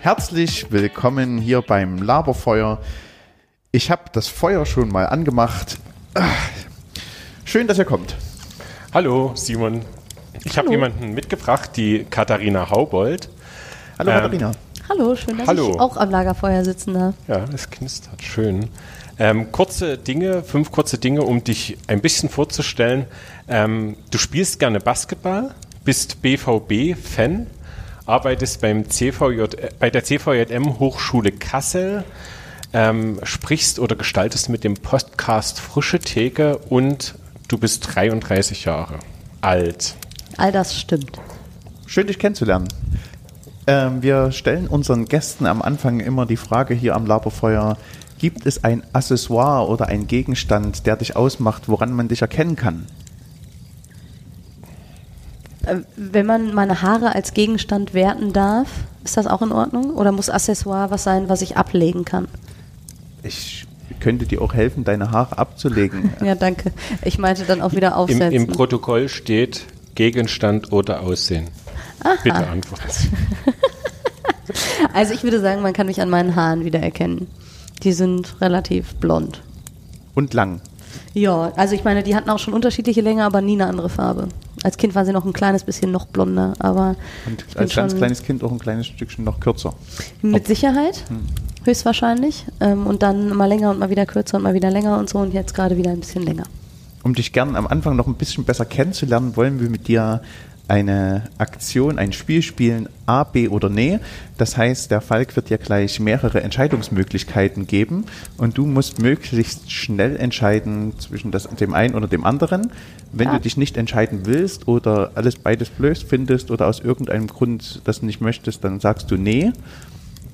Herzlich willkommen hier beim Laberfeuer. Ich habe das Feuer schon mal angemacht. Schön, dass ihr kommt. Hallo Simon. Ich habe jemanden mitgebracht, die Katharina Haubold. Hallo Ähm, Katharina. Hallo, schön, dass Hallo. ich auch am Lagerfeuer sitzen darf. Ja, es knistert schön. Ähm, kurze Dinge, fünf kurze Dinge, um dich ein bisschen vorzustellen. Ähm, du spielst gerne Basketball, bist BVB-Fan, arbeitest beim CVJ, äh, bei der CVJM Hochschule Kassel, ähm, sprichst oder gestaltest mit dem Podcast Frische Theke und du bist 33 Jahre alt. All das stimmt. Schön, dich kennenzulernen. Ähm, wir stellen unseren Gästen am Anfang immer die Frage hier am Laberfeuer, gibt es ein Accessoire oder ein Gegenstand, der dich ausmacht, woran man dich erkennen kann? Äh, Wenn man meine Haare als Gegenstand werten darf, ist das auch in Ordnung? Oder muss Accessoire was sein, was ich ablegen kann? Ich könnte dir auch helfen, deine Haare abzulegen. Ja, danke. Ich meinte dann auch wieder Im, aufsetzen. Im Protokoll steht Gegenstand oder Aussehen. Bitte antworten. also ich würde sagen, man kann mich an meinen Haaren wiedererkennen. Die sind relativ blond. Und lang. Ja, also ich meine, die hatten auch schon unterschiedliche Länge, aber nie eine andere Farbe. Als Kind waren sie noch ein kleines bisschen noch blonder, aber Und ich bin als ganz schon kleines Kind auch ein kleines Stückchen noch kürzer. mit Sicherheit, Hm. höchstwahrscheinlich. Ähm, und dann mal länger und mal wieder kürzer und mal wieder länger und so und jetzt gerade wieder ein bisschen länger. Um dich gern am Anfang noch ein bisschen besser kennenzulernen, wollen wir mit dir eine Aktion, ein Spiel spielen, A, B oder Nee. Das heißt, der Falk wird dir gleich mehrere Entscheidungsmöglichkeiten geben und du musst möglichst schnell entscheiden zwischen das, dem einen oder dem anderen. Wenn Ja. du dich nicht entscheiden willst oder alles beides blöd findest oder aus irgendeinem Grund das nicht möchtest, dann sagst du Nee.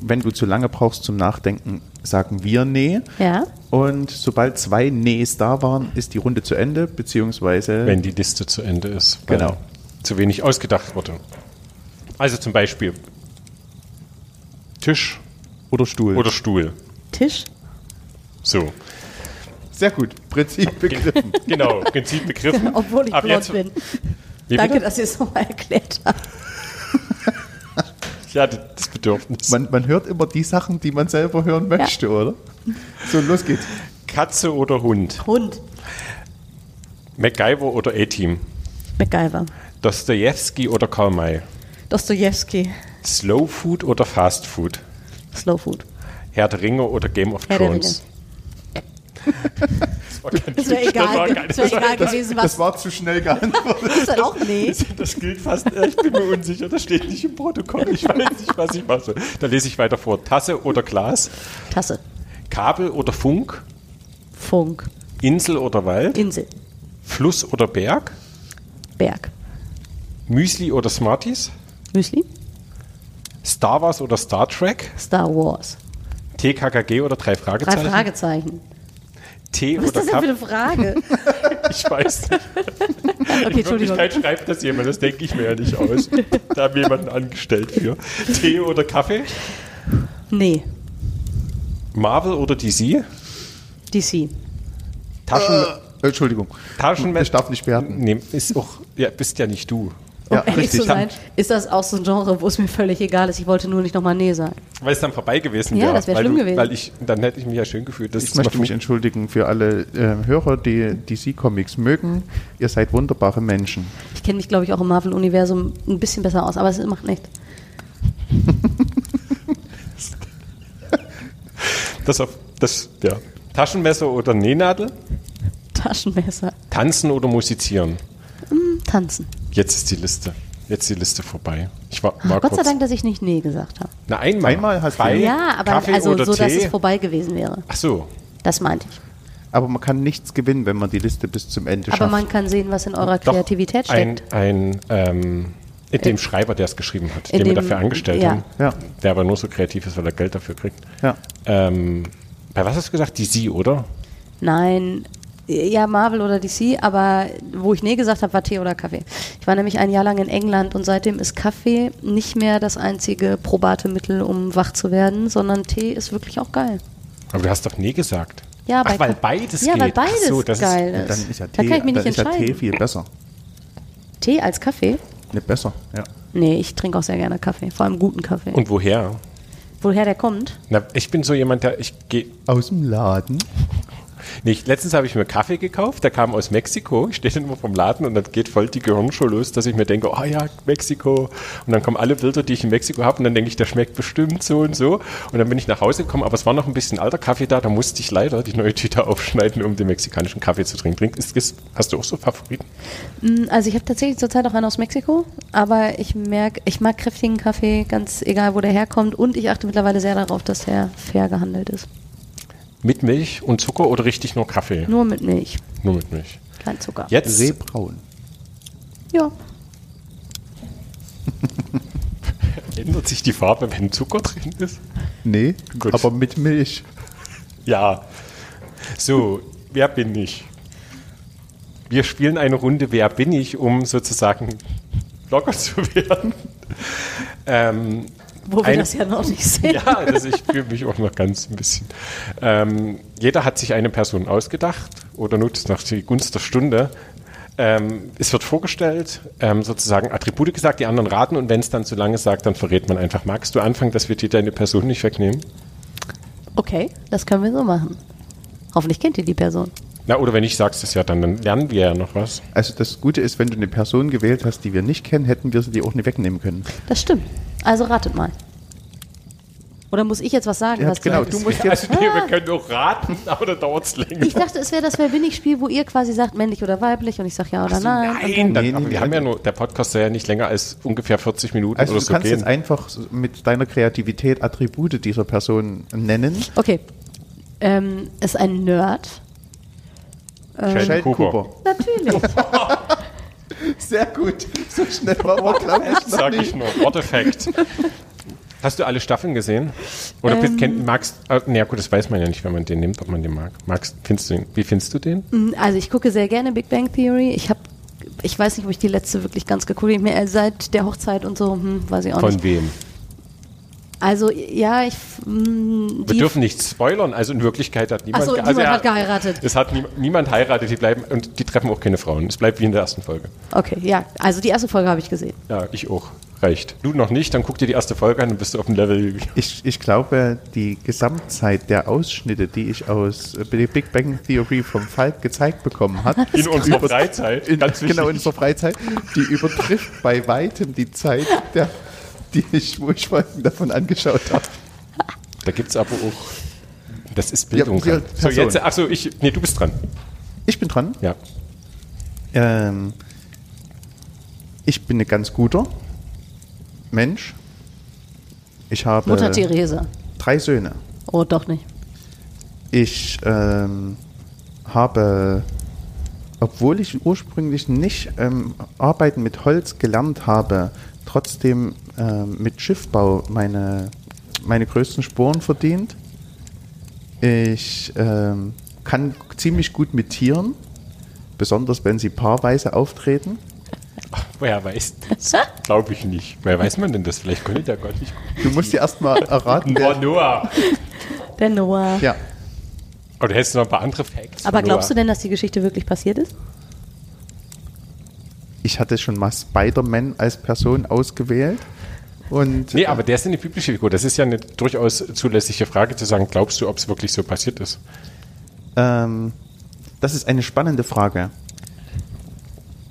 Wenn du zu lange brauchst zum Nachdenken, sagen wir Nee. Ja? Und sobald zwei Nees da waren, ist die Runde zu Ende, beziehungsweise wenn die Liste zu Ende ist, Genau. Zu wenig ausgedacht wurde. Also zum Beispiel Tisch oder Stuhl. oder Stuhl. Tisch? So, Sehr gut, Prinzip begriffen. genau, Prinzip begriffen. Obwohl ich Ab blond bin. Wie Danke, bitte? dass ihr es so mal erklärt habt. Ich hatte das Bedürfnis. Man, man hört immer die Sachen, die man selber hören möchte, oder? So, los geht's. Katze oder Hund? Hund. MacGyver oder A-Team? MacGyver. Dostoevsky oder Karl May? Dostojewski. Slow Food oder Fast Food? Slow Food. Herr der Ringe oder Game of Herr der Thrones? Das war kein Das das war egal, das wär egal Das, gewesen, das was. war zu schnell geantwortet. Ist das auch nee? Das gilt fast, äh, ich bin mir unsicher, das steht nicht im Protokoll. Ich weiß nicht, was ich mache. Da lese ich weiter vor. Tasse oder Glas? Tasse. Kabel oder Funk? Funk. Insel oder Wald? Insel. Fluss oder Berg? Berg. Müsli oder Smarties? Müsli. Star Wars oder Star Trek? Star Wars. TKKG oder drei Drei Fragezeichen? Fragezeichen. Tee Was ist oder das denn für eine? Frage? Ich weiß nicht. Okay, In. Wirklichkeit schreibt das jemand, das denke ich mir ja nicht aus. Da haben wir jemanden angestellt für. Tee oder Kaffee? Nee. Marvel oder DC? DC. Taschen, Äh, Entschuldigung. Taschenmesser. Ich darf nicht werten. Nee, ist auch, ja, bist ja nicht du. Um Ja, ehrlich richtig. zu sein, ist das auch so ein Genre, wo es mir völlig egal ist. Ich wollte nur nicht nochmal Nee sagen. Weil es dann vorbei gewesen Ja, wäre. das wär weil schlimm du, gewesen. Weil ich, dann hätte ich mich ja schön gefühlt. dass Ich möchte mich entschuldigen für alle äh, Hörer, die DC-Comics mögen. Ihr seid wunderbare Menschen. Ich kenne mich, glaube ich, auch im Marvel-Universum ein bisschen besser aus, aber es macht nichts. das, auf, das, ja. Taschenmesser oder Nähnadel? Taschenmesser. Tanzen oder musizieren? Tanzen. Jetzt ist die Liste. Jetzt ist die Liste vorbei. Ich war, war Ah, Gott sei. Dank, dass ich nicht Nee gesagt habe. Na, einmal. Einmal hast du- Bei Ja, aber Kaffee also oder so, dass Tee. es vorbei gewesen wäre. Ach so. Das meinte ich. Aber man kann nichts gewinnen, wenn man die Liste bis zum Ende Aber schafft. man kann sehen, was in eurer Doch, Kreativität ein, steckt. ein ähm, in dem Schreiber, der es geschrieben hat, den wir dafür angestellt ja. haben, Ja. der aber nur so kreativ ist, weil er Geld dafür kriegt. ja. Ähm, bei was hast du gesagt? Die Sie, oder? Nein, ja, Marvel oder DC, aber wo ich Nee gesagt habe, war Tee oder Kaffee. Ich war nämlich ein Jahr lang in England und seitdem ist Kaffee nicht mehr das einzige probate Mittel, um wach zu werden, sondern Tee ist wirklich auch geil. Aber du hast doch nee gesagt. Ja, Ach, bei weil beides ja, geht. weil beides Ach so, das geil Und ist. dann ist ja da Tee, kann ich mich nicht ist ja Tee entscheiden. viel besser. Tee als Kaffee? Ne, besser, ja. Nee, ich trinke auch sehr gerne Kaffee, vor allem guten Kaffee. Ist, und woher? Woher der kommt? Na, ich bin so jemand, der ich gehe. Aus dem Laden. Nicht. Letztens habe ich mir Kaffee gekauft, der kam aus Mexiko. Ich stehe immer vom Laden und dann geht voll die Gehirnschau los, dass ich mir denke, oh ja, Mexiko. Und dann kommen alle Bilder, die ich in Mexiko habe und dann denke ich, der schmeckt bestimmt so und so. Und dann bin ich nach Hause gekommen, aber es war noch ein bisschen alter Kaffee da, da musste ich leider die neue Tüte aufschneiden, um den mexikanischen Kaffee zu trinken. Trink- Ist, ist, hast du auch so Favoriten? Mm, Also ich habe tatsächlich zurzeit auch einen aus Mexiko, aber ich merke, ich mag kräftigen Kaffee, ganz egal, wo der herkommt. Und ich achte mittlerweile sehr darauf, dass der fair gehandelt ist. Mit Milch und Zucker oder richtig nur Kaffee? Nur mit Milch, Nur mit Milch. kein Zucker. Jetzt Seebraun. Ja. ändert sich die Farbe, wenn Zucker drin ist. Nee, Gut. aber mit Milch. Ja. So, wer bin ich? Wir spielen eine Runde Wer bin ich, um sozusagen locker zu werden. Ähm, Wo wir das ja noch nicht sehen. ja, das, ich fühle mich auch noch ganz ein bisschen. Ähm, jeder hat sich eine Person ausgedacht oder nutzt nach die Gunst der Stunde. Ähm, es wird vorgestellt, ähm, sozusagen Attribute gesagt, die anderen raten und wenn es dann zu lange sagt, dann verrät man einfach. Magst du anfangen, dass wir dir deine Person nicht wegnehmen? Okay, das können wir so machen. Hoffentlich kennt ihr die Person. Na, oder wenn ich sag's das ja, dann, dann lernen wir ja noch was. Also das Gute ist, wenn du eine Person gewählt hast, die wir nicht kennen, hätten wir sie dir auch nicht wegnehmen können. Das stimmt. Also ratet mal. Oder muss ich jetzt was sagen? Ja, was genau, du musst Also, jetzt. nee, wir können auch raten, aber dann dauert's länger. Ich dachte, es wäre das ich Spiel, wo ihr quasi sagt, männlich oder weiblich und ich sage ja oder nein. Und Nein, dann, Nee, nee, aber nee, wir haben ja also- nur, der Podcast soll ja nicht länger als ungefähr 40 Minuten Also oder du so kannst gehen. jetzt einfach so mit deiner Kreativität Attribute dieser Person nennen. Okay. Ähm, ist ein Nerd. Sheldon Sheldon Cooper. Cooper. Natürlich. Sehr gut. So schnell war noch Sag ich nur. Worteffekt. Hast du alle Staffeln gesehen? Oder Ähm. bist, kennt, magst, äh, naja gut, das weiß man ja nicht, wenn man den nimmt, ob man den mag. Magst, findest du den, wie findest du den? Also ich gucke sehr gerne Big Bang Theory. Ich habe, ich weiß nicht, ob ich die letzte wirklich ganz geguckt habe. Mehr seit der Hochzeit und so, hm, weiß ich auch Von nicht. wem? Also ja, ich. Mh, Wir die- dürfen nicht spoilern, also in Wirklichkeit hat niemand, Ach so, niemand also, hat geheiratet. Es hat nie, niemand heiratet, die bleiben und die treffen auch keine Frauen. Es bleibt wie in der ersten Folge. Okay, ja. Also die erste Folge habe ich gesehen. Ja, ich auch. Reicht. Du noch nicht, dann guck dir die erste Folge an und bist du auf dem Level. Ich, ich glaube, die Gesamtzeit der Ausschnitte, die ich aus äh, Big Bang Theory vom Falk gezeigt bekommen hat, In unserer Freizeit. in, ganz wichtig. genau in unserer Freizeit, die übertrifft bei weitem die Zeit, der, die ich, wo ich Folgen davon angeschaut habe. Da gibt es aber auch. Das ist Bildung. Ja, ja, so, jetzt, achso, ich. Nee, du bist dran. Ich bin dran. Ja. Ähm, ich bin ein ganz guter Mensch. Ich habe Mutter Theresa. drei Söhne. Oh, doch nicht. Ich ähm, habe, obwohl ich ursprünglich nicht ähm, Arbeiten mit Holz gelernt habe, trotzdem ähm, mit Schiffbau meine, meine größten Spuren verdient. Ich ähm, kann ziemlich gut mit Tieren, besonders wenn sie paarweise auftreten. Ach, woher weiß das? Glaube ich nicht. Woher weiß man denn das? Vielleicht konnte der Gott nicht gut. Du musst dir erstmal erraten, wer, Noah. Der Noah. ja, Oder hättest du noch ein paar andere Facts? Aber von glaubst du denn, dass die Geschichte wirklich passiert ist? Ich hatte schon mal Spider-Man als Person ausgewählt. Und Nee, aber der ist eine biblische Figur. Das ist ja eine durchaus zulässige Frage zu sagen, glaubst du, ob es wirklich so passiert ist? Ähm, das ist eine spannende Frage.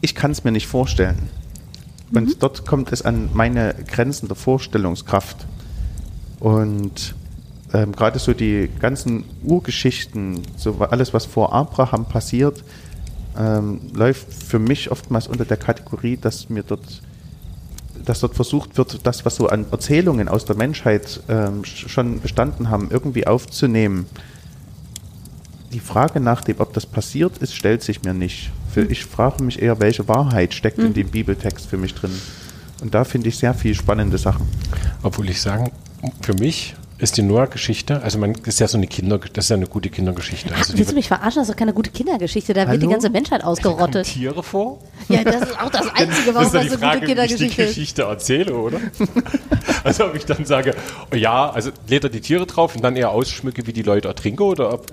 Ich kann es mir nicht vorstellen. Und dort kommt es an meine Grenzen der Vorstellungskraft. Und ähm, gerade so die ganzen Urgeschichten, so alles, was vor Abraham passiert, ähm, läuft für mich oftmals unter der Kategorie, dass mir dort dass dort versucht wird, das, was so an Erzählungen aus der Menschheit ähm, sch- schon bestanden haben, irgendwie aufzunehmen. Die Frage nach dem, ob das passiert ist, stellt sich mir nicht. Für, ich frage mich eher, welche Wahrheit steckt in dem Bibeltext für mich drin. Und da finde ich sehr viel spannende Sachen. Obwohl ich sagen, für mich ist die Noah-Geschichte. Also man das ist ja so eine Kinder, das ist ja eine gute Kindergeschichte. Also Willst du mich verarschen? Das ist doch keine gute Kindergeschichte. Da wird die ganze Menschheit ausgerottet. Tiere vor. Ja, das ist auch das Einzige, warum das das, ist eine die gute Frage, wie ich die Kindergeschichte ist. Geschichte erzähle, oder? also ob ich dann sage, oh ja, also lädt er die Tiere drauf und dann eher ausschmücke, wie die Leute ertrinken oder ob,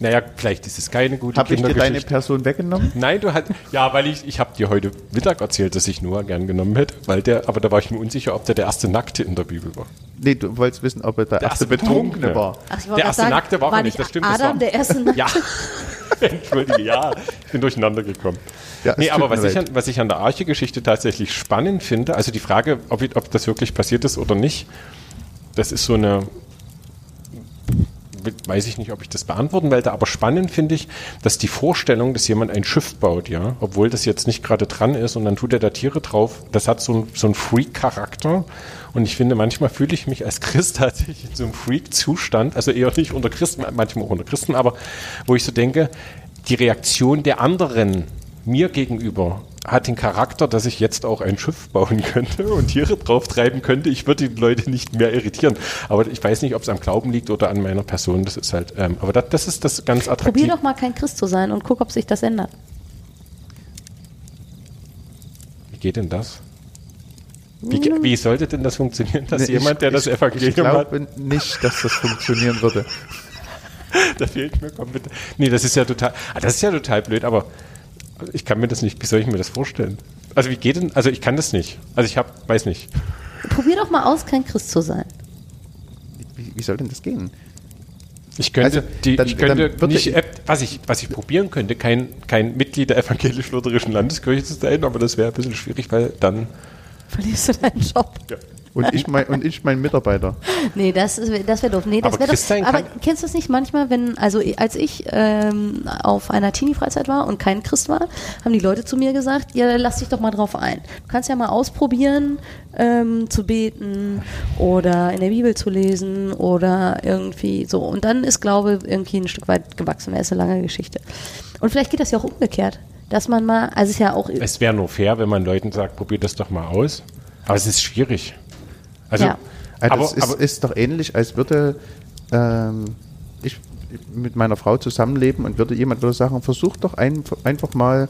naja, vielleicht ist es keine gute Habe ich dir deine Kindergeschichte. Person weggenommen? Nein, du hast, ja, weil ich, ich habe dir heute Mittag erzählt, dass ich Noah gern genommen hätte, weil der, aber da war ich mir unsicher, ob der der erste Nackte in der Bibel war. Nee, du wolltest wissen, ob er der, erste erste Betrunkene Betrunkene. war. Ach, Der erste sagen, Nackte war er nicht, das stimmt, das Adam war- der erste Nackte? Ja, entschuldige, ja, ich bin durcheinander gekommen. Ja, nee, aber was ich, an, was ich an der Arche-Geschichte tatsächlich spannend finde, also die Frage, ob, ich- ob das wirklich passiert ist oder nicht, das ist so eine, weiß ich nicht, ob ich das beantworten werde, aber spannend finde ich, dass die Vorstellung, dass jemand ein Schiff baut, ja, obwohl das jetzt nicht gerade dran ist und dann tut er da Tiere drauf, das hat so, so einen Freak-Charakter. Und ich finde, manchmal fühle ich mich als Christ tatsächlich in so einem Freak-Zustand, also eher nicht unter Christen, manchmal auch unter Christen, aber wo ich so denke, die Reaktion der anderen mir gegenüber hat den Charakter, dass ich jetzt auch ein Schiff bauen könnte und Tiere drauf treiben könnte. Ich würde die Leute nicht mehr irritieren. Aber ich weiß nicht, ob es am Glauben liegt oder an meiner Person. Das ist halt, ähm, aber das, das ist das ganz attraktiv. Probier doch mal kein Christ zu sein und guck, ob sich das ändert. Wie geht denn das? Wie, wie sollte denn das funktionieren, dass Nee, jemand, der das ich, Evangelium Ich hat, glaube nicht, dass das funktionieren würde. da fehlt mir komplett. Nee, das ist ja total, ah, das ist ja total blöd, aber ich kann mir das nicht, wie soll ich mir das vorstellen? Also wie geht denn, also ich kann das nicht. Also ich habe, weiß nicht. Probier doch mal aus, kein Christ zu sein. Wie, wie soll denn das gehen? Ich könnte, Also, die, dann- ich könnte nicht, äh, was ich, was ich probieren könnte, kein, kein Mitglied der evangelisch-lutherischen Landeskirche zu sein, aber das wäre ein bisschen schwierig, weil dann, Verlierst du deinen Job? ja. Und ich mein, und ich mein Mitarbeiter. Nee, das, ist- das wäre doof. Nee, das Aber wäre sein Aber kann- kennst du das nicht manchmal, wenn, also als ich ähm, auf einer Teenie-Freizeit war und kein Christ war, haben die Leute zu mir gesagt, ja, lass dich doch mal drauf ein. Du kannst ja mal ausprobieren, ähm, zu beten oder in der Bibel zu lesen oder irgendwie so. Und dann ist Glaube irgendwie ein Stück weit gewachsen. Das ist eine lange Geschichte. Und vielleicht geht das ja auch umgekehrt. Dass man mal, also es ist ja auch Es wäre nur fair, wenn man Leuten sagt, probiert das doch mal aus. Aber es ist schwierig. Also, Ja. Also aber, es ist, aber ist doch ähnlich, als würde ähm, ich mit meiner Frau zusammenleben und würde jemand würde sagen, versuch doch ein, einfach mal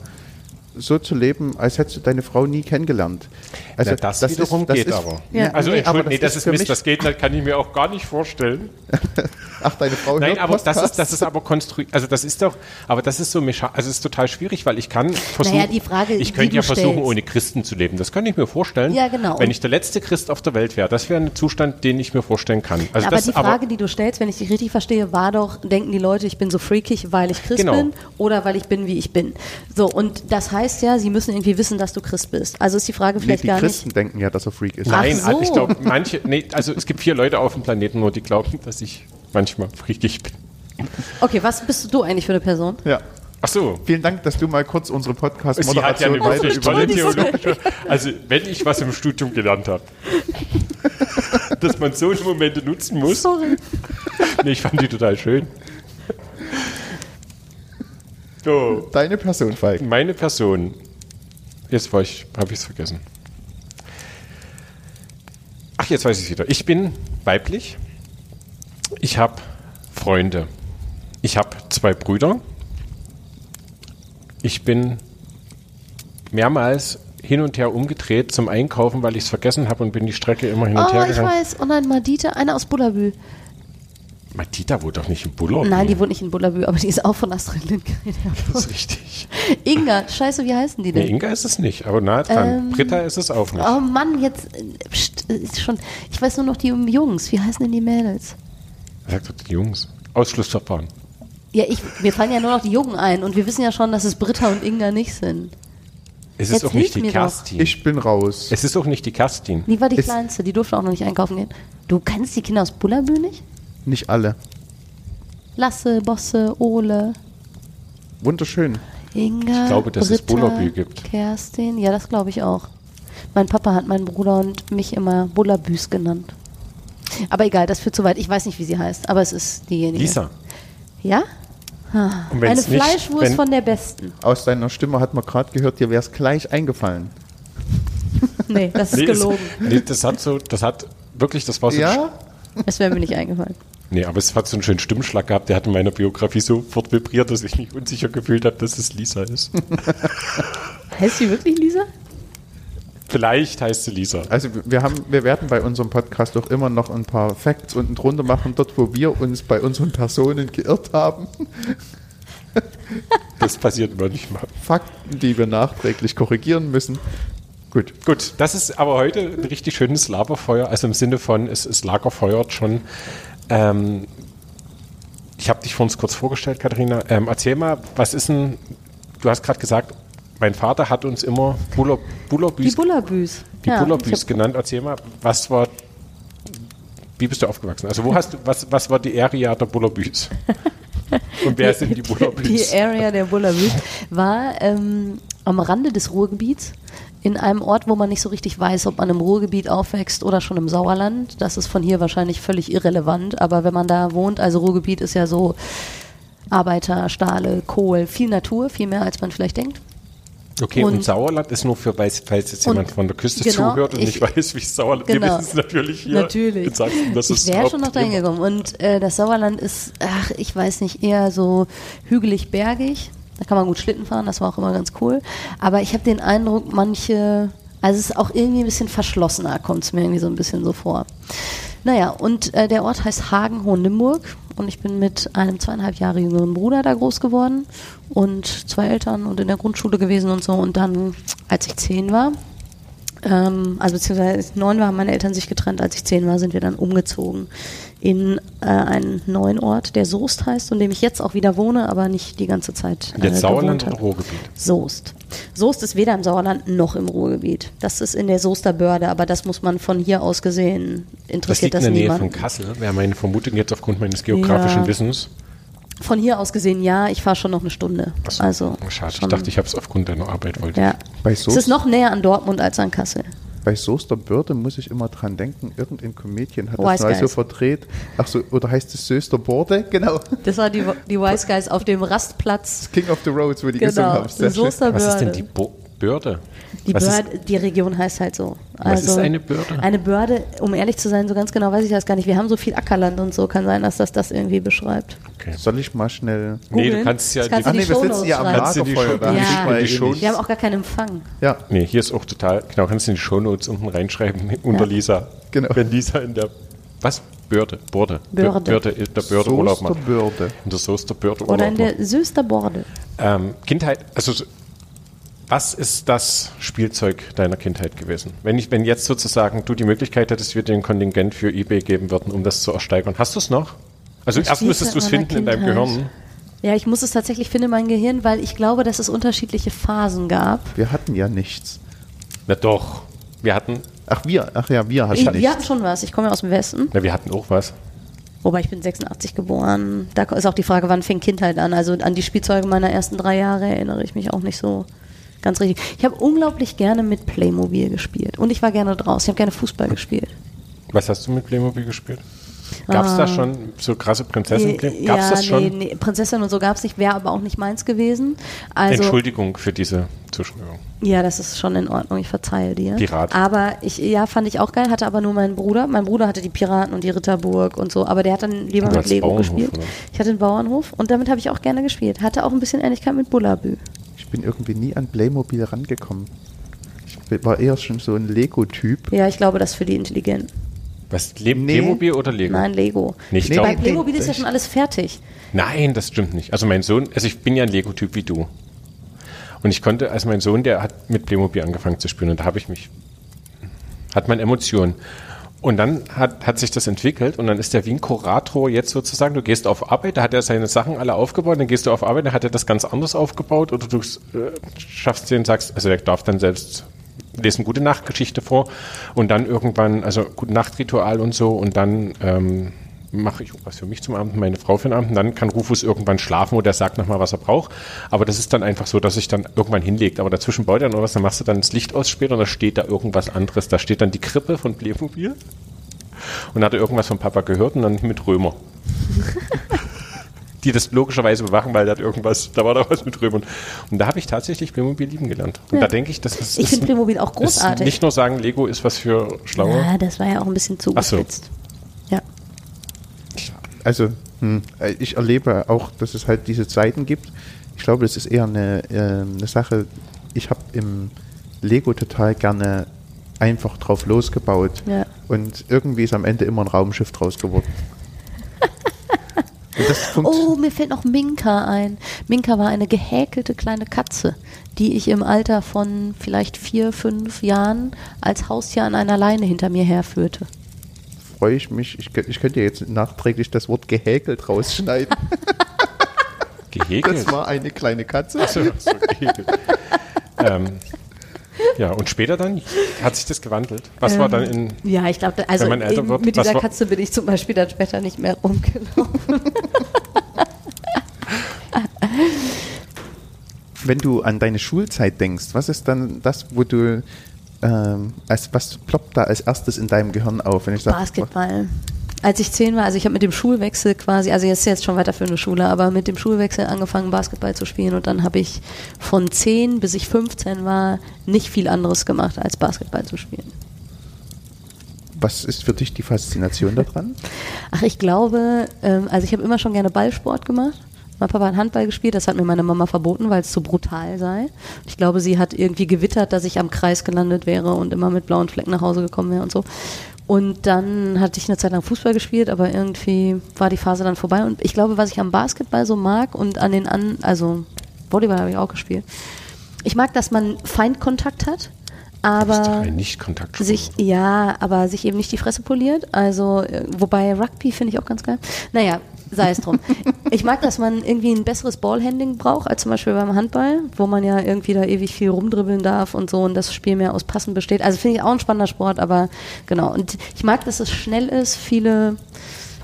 so zu leben, als hättest du deine Frau nie kennengelernt. Also na, das, wiederum geht aber. Ja. Also, nee, aber Entschuldigung, nee, das ist für Mist, mich- das geht, das kann ich mir auch gar nicht vorstellen. Ach, deine Frau Nein, hört aber das ist, das ist aber konstruiert, also das ist doch, aber das ist so, also es ist total schwierig, weil ich kann versuchen, Naja, die Frage, ich die könnte du ja versuchen, stellst. ohne Christen zu leben. Das kann ich mir vorstellen. Ja, genau. Wenn ich der letzte Christ auf der Welt wäre, das wäre ein Zustand, den ich mir vorstellen kann. Also aber das, die Frage, die du stellst, wenn ich dich richtig verstehe, war doch, denken die Leute, ich bin so freakig, weil ich Christ Genau. bin oder weil ich bin, wie ich bin. So, und das heißt ja, sie müssen irgendwie wissen, dass du Christ bist. Also ist die Frage Nee, vielleicht die gar Christen denken ja, dass er Freak ist. Nein, Ach so. ich glaube, manche, nee, also es gibt vier Leute auf dem Planeten nur, die glauben, dass ich manchmal freakig bin. Okay, was bist du eigentlich für eine Person? Ja. Ach so. Vielen Dank, dass du mal kurz unsere ja Podcast-Moderation eine weiter theologische, also wenn ich was im Studium gelernt habe, dass man solche Momente nutzen muss. Sorry. Nee, ich fand die total schön. So, Deine Person, Falk. meine Person. Jetzt war ich, habe ich es vergessen. Ach, jetzt weiß ich es wieder. Ich bin weiblich. Ich habe Freunde. Ich habe zwei Brüder. Ich bin mehrmals hin und her umgedreht zum Einkaufen, weil ich es vergessen habe und bin die Strecke immer hin und Oh, her ich gegangen. weiß. Oh nein, Madita, eine aus Bullabü. Matita wohnt doch nicht in Buller. Nein, die wohnt nicht in Bullabü, aber die ist auch von Astrid Lindgren. Das ist richtig. Inga, scheiße, wie heißen die Nee, denn? Inga ist es nicht, aber nah dran. Ähm, Britta ist es auch nicht. Oh Mann, jetzt äh, pst, ist schon. Ich weiß nur noch die Jungs. Wie heißen denn die Mädels? Sagt doch die Jungs. Ausschlussverfahren. Ja, ich, mir fallen ja nur noch die Jungen ein und wir wissen ja schon, dass es Britta und Inga nicht sind. Es Jetzt ist auch nicht die doch. Kerstin. Ich bin raus. Es ist auch nicht die Kerstin. Die war die Ist- Kleinste, die durfte auch noch nicht einkaufen gehen. Du kennst die Kinder aus Bullabü nicht? Nicht alle. Lasse, Bosse, Ole, Wunderschön. Inga, Ich glaube, dass es Britta, Bullabü gibt. Kerstin, ja, das glaube ich auch. Mein Papa hat meinen Bruder und mich immer Bullabüs genannt. Aber egal, das führt zu weit. Ich weiß nicht, wie sie heißt, aber es ist diejenige. Lisa. Ja? Und Eine nicht- Fleischwurst von der besten. Aus deiner Stimme hat man gerade gehört, dir wäre es gleich eingefallen. Nee, das ist Nee, gelogen. nee, das hat so, das hat wirklich, das war so. Ja? Es wäre mir nicht eingefallen. Nee, aber es hat so einen schönen Stimmschlag gehabt, der hat in meiner Biografie sofort vibriert, dass ich mich unsicher gefühlt habe, dass es Lisa ist. Heißt sie wirklich Lisa? Vielleicht heißt sie Lisa. Also wir haben, wir werden bei unserem Podcast doch immer noch ein paar Facts unten drunter machen, dort wo wir uns bei unseren Personen geirrt haben. Das passiert manchmal. Fakten, die wir nachträglich korrigieren müssen. Gut. Gut, das ist aber heute ein richtig schönes Lagerfeuer, also im Sinne von, es, es lagerfeuert schon. Ähm, ich habe dich vor uns kurz vorgestellt, Katharina. Ähm, erzähl mal, was ist denn, du hast gerade gesagt, mein Vater hat uns immer Buller, Die Bullerbüs, Bullabüs. die Ja, Bullerbüs hab- genannt. Erzähl mal, was war, wie bist du aufgewachsen? Also wo hast du, was, was war die Area der Bullerbüs? Und wer sind die Bullerbüs? Die Area der Bullabüs war ähm, am Rande des Ruhrgebiets in einem Ort, wo man nicht so richtig weiß, ob man im Ruhrgebiet aufwächst oder schon im Sauerland. Das ist von hier wahrscheinlich völlig irrelevant, aber wenn man da wohnt, also Ruhrgebiet ist ja so Arbeiter, Stahle, Kohl, viel Natur, viel mehr als man vielleicht denkt. Okay, und, Und- Sauerland ist nur für, falls falls jetzt jemand von der Küste genau, zuhört und ich- nicht weiß, wie Sauerland, wir Genau. wissen es natürlich hier. Natürlich. In Sachsen, das ich wäre schon noch dahin gekommen. Und äh, das Sauerland ist, ach, ich weiß nicht, eher so hügelig-bergig. Da kann man gut Schlitten fahren, das war auch immer ganz cool. Aber ich habe den Eindruck, manche, also es ist auch irgendwie ein bisschen verschlossener, kommt es mir irgendwie so ein bisschen so vor. Naja, und äh, der Ort heißt Hagen-Hohenlimburg und ich bin mit einem zweieinhalb Jahre jüngeren Bruder da groß geworden und zwei Eltern und in der Grundschule gewesen und so. Und dann, als ich zehn war, ähm, also beziehungsweise als ich neun war, haben meine Eltern sich getrennt. Als ich zehn war, sind wir dann umgezogen in äh, einen neuen Ort, der Soest heißt, und dem ich jetzt auch wieder wohne, aber nicht die ganze Zeit. Jetzt Sauerland habe. Ruhrgebiet? Soest. Soest ist weder im Sauerland noch im Ruhrgebiet. Das ist in der Soester Börde, aber das muss man von hier aus gesehen, Das interessiert liegt das, in der Nähe niemanden. von Kassel, wäre meine Vermutung jetzt aufgrund meines geografischen Ja. Wissens. Von hier aus gesehen, ja, ich fahre schon noch eine Stunde. So, also schade, ich dachte, ich habe es aufgrund deiner Arbeit wollte. ja. Bei Es Soest, ist noch näher an Dortmund als an Kassel. bei Soesterbörde muss ich immer dran denken, irgendein Comedian hat Wise das mal so verdreht. Ach so, oder heißt es Sösterborde? Genau. Das war die, die Wise Guys auf dem Rastplatz. King of the Roads, wo die gesungen Genau, haben. Schön. Soester Was ist denn Börde. die Bo Börde? Die, Was ist- Börde, die Region heißt halt so. Was ist eine Börde? Eine Börde, um ehrlich zu sein, so ganz genau weiß ich das gar nicht. Wir haben so viel Ackerland und so, kann sein, dass das das irgendwie beschreibt. Okay. Soll ich mal schnell. Nee, du Googeln? kannst ja kannst die- Ah in nee, wir Shownotes sitzen ja am die Lagerfeuer. Ja. Die nicht- Wir haben auch gar keinen Empfang. Ja, Nee, hier ist auch total, genau, kannst du in die Shownotes unten reinschreiben, unter Ja. Lisa. Genau. Wenn Lisa in der, was? Börde, Borde. Börde. Börde, der Börde Urlaub macht. Soesterbörde. In der Soester Börde Oder Urlaub in macht. der Söster Borde. Ähm, Kindheit, also so- was ist das Spielzeug deiner Kindheit gewesen? Wenn ich, wenn jetzt sozusagen du die Möglichkeit hättest, wir dir ein Kontingent für eBay geben würden, um das zu ersteigern. Hast du es noch? Also Das erst müsstest du es finden in meiner deinem Kindheit. Gehirn. Ja, ich muss es tatsächlich finden in meinem Gehirn, weil ich glaube, dass es unterschiedliche Phasen gab. Wir hatten ja nichts. Na doch. Wir hatten, Ach, wir, ach ja, wir hatten Ich, wir hatten nichts. schon was. Ich komme ja aus dem Westen. na, wir hatten auch was. Wobei ich bin 86 geboren. Da ist auch die Frage, wann fing Kindheit an? Also an die Spielzeuge meiner ersten drei Jahre erinnere ich mich auch nicht so ganz richtig. Ich habe unglaublich gerne mit Playmobil gespielt. Und ich war gerne draußen. Ich habe gerne Fußball gespielt. Was hast du mit Playmobil gespielt? Gab es da schon so krasse Prinzessin? Gab es ja, das schon? Nee, nee, Prinzessin und so gab es nicht, wäre aber auch nicht meins gewesen. Also, Entschuldigung für diese Zuschauer. Ja, das ist schon in Ordnung, ich verzeihe dir. Pirat. Aber ich, ja, fand ich auch geil, hatte aber nur meinen Bruder. Mein Bruder hatte die Piraten und die Ritterburg und so, aber der hat dann lieber mit Lego Bauernhof, gespielt. oder? Ich hatte einen Bauernhof und damit habe ich auch gerne gespielt. Hatte auch ein bisschen Ähnlichkeit mit Bullabü. Ich bin irgendwie nie an Playmobil rangekommen. Ich war eher schon so ein Lego-Typ. Ja, ich glaube, das ist für die Intelligenten. Was, Le Nee. Playmobil oder Lego? Nein, Lego. Nicht Nee, glaub- Bei nee, Playmobil nee, ist ja schon alles fertig. Nein, das stimmt nicht. Also mein Sohn, also ich bin ja ein Lego-Typ wie du. Und ich konnte, also mein Sohn, der hat mit Playmobil angefangen zu spielen und da habe ich mich, hat man Emotionen. Und dann hat, hat sich das entwickelt und dann ist der wie ein Kurator jetzt sozusagen, du gehst auf Arbeit, da hat er seine Sachen alle aufgebaut, dann gehst du auf Arbeit, dann hat er das ganz anders aufgebaut oder du äh, schaffst den, sagst, also der darf dann selbst lesen gute Nachtgeschichte vor und dann irgendwann, also gute Nachtritual und so und dann ähm, mache ich was für mich zum Abend, meine Frau für den Abend und dann kann Rufus irgendwann schlafen oder er sagt nochmal, was er braucht. Aber das ist dann einfach so, dass sich dann irgendwann hinlegt. Aber dazwischen baut er noch was, dann machst du dann das Licht aus später und da steht da irgendwas anderes. Da steht dann die Krippe von Playmobil und hat er irgendwas von Papa gehört und dann mit Römer. die das logischerweise bewachen, weil da hat irgendwas, da war da was mit Römern. Und da habe ich tatsächlich Playmobil lieben gelernt. Und Ja. da denke ich, das ist, Ich finde Playmobil auch großartig. Nicht nur sagen, Lego ist was für Schlaue. Ja, das war ja auch ein bisschen Ach so. Also hm, ich erlebe auch, dass es halt diese Zeiten gibt. Ich glaube, das ist eher eine, äh, eine Sache, ich habe im Lego total gerne einfach drauf losgebaut. Ja. Und irgendwie ist am Ende immer ein Raumschiff draus geworden. Oh, mir fällt noch Minka ein. Minka war eine gehäkelte kleine Katze, die ich im Alter von vielleicht vier, fünf Jahren als Haustier an einer Leine hinter mir herführte. Freue ich mich. Ich, ich könnte jetzt nachträglich das Wort gehäkelt rausschneiden. Gehegelt. Das war eine kleine Katze. so, so gehegelt. ähm, ja, und später dann hat sich das gewandelt. Was war dann in. Ja, ich glaube, also Wenn man älter wird, mit dieser war- Katze bin ich zum Beispiel dann später nicht mehr rumgelaufen. Wenn du an deine Schulzeit denkst, was ist dann das, wo du, ähm, als, was ploppt da als erstes in deinem Gehirn auf? Wenn ich sag, Basketball. Als ich zehn war, also ich habe mit dem Schulwechsel quasi, also jetzt jetzt schon weiter für eine Schule, aber mit dem Schulwechsel angefangen Basketball zu spielen und dann habe ich von zehn bis ich 15 war nicht viel anderes gemacht als Basketball zu spielen. Was ist für dich die Faszination daran? Ach, ich glaube, ähm, also ich habe immer schon gerne Ballsport gemacht. Mein Papa hat Handball gespielt, das hat mir meine Mama verboten, weil es zu brutal sei. Ich glaube, sie hat irgendwie gewittert, dass ich am Kreis gelandet wäre und immer mit blauen Flecken nach Hause gekommen wäre und so. Und dann hatte ich eine Zeit lang Fußball gespielt, aber irgendwie war die Phase dann vorbei. Und ich glaube, was ich am Basketball so mag und an den an, also Volleyball habe ich auch gespielt. Ich mag, dass man Feindkontakt hat, aber ein Nicht-Kontaktsport. sich, ja, aber sich eben nicht die Fresse poliert. Also, äh, wobei Rugby finde ich auch ganz geil. Naja, sei es drum. ich mag, dass man irgendwie ein besseres Ballhandling braucht, als zum Beispiel beim Handball, wo man ja irgendwie da ewig viel rumdribbeln darf und so und das Spiel mehr aus Passen besteht. Also finde ich auch ein spannender Sport, aber genau. Und ich mag, dass es schnell ist, viele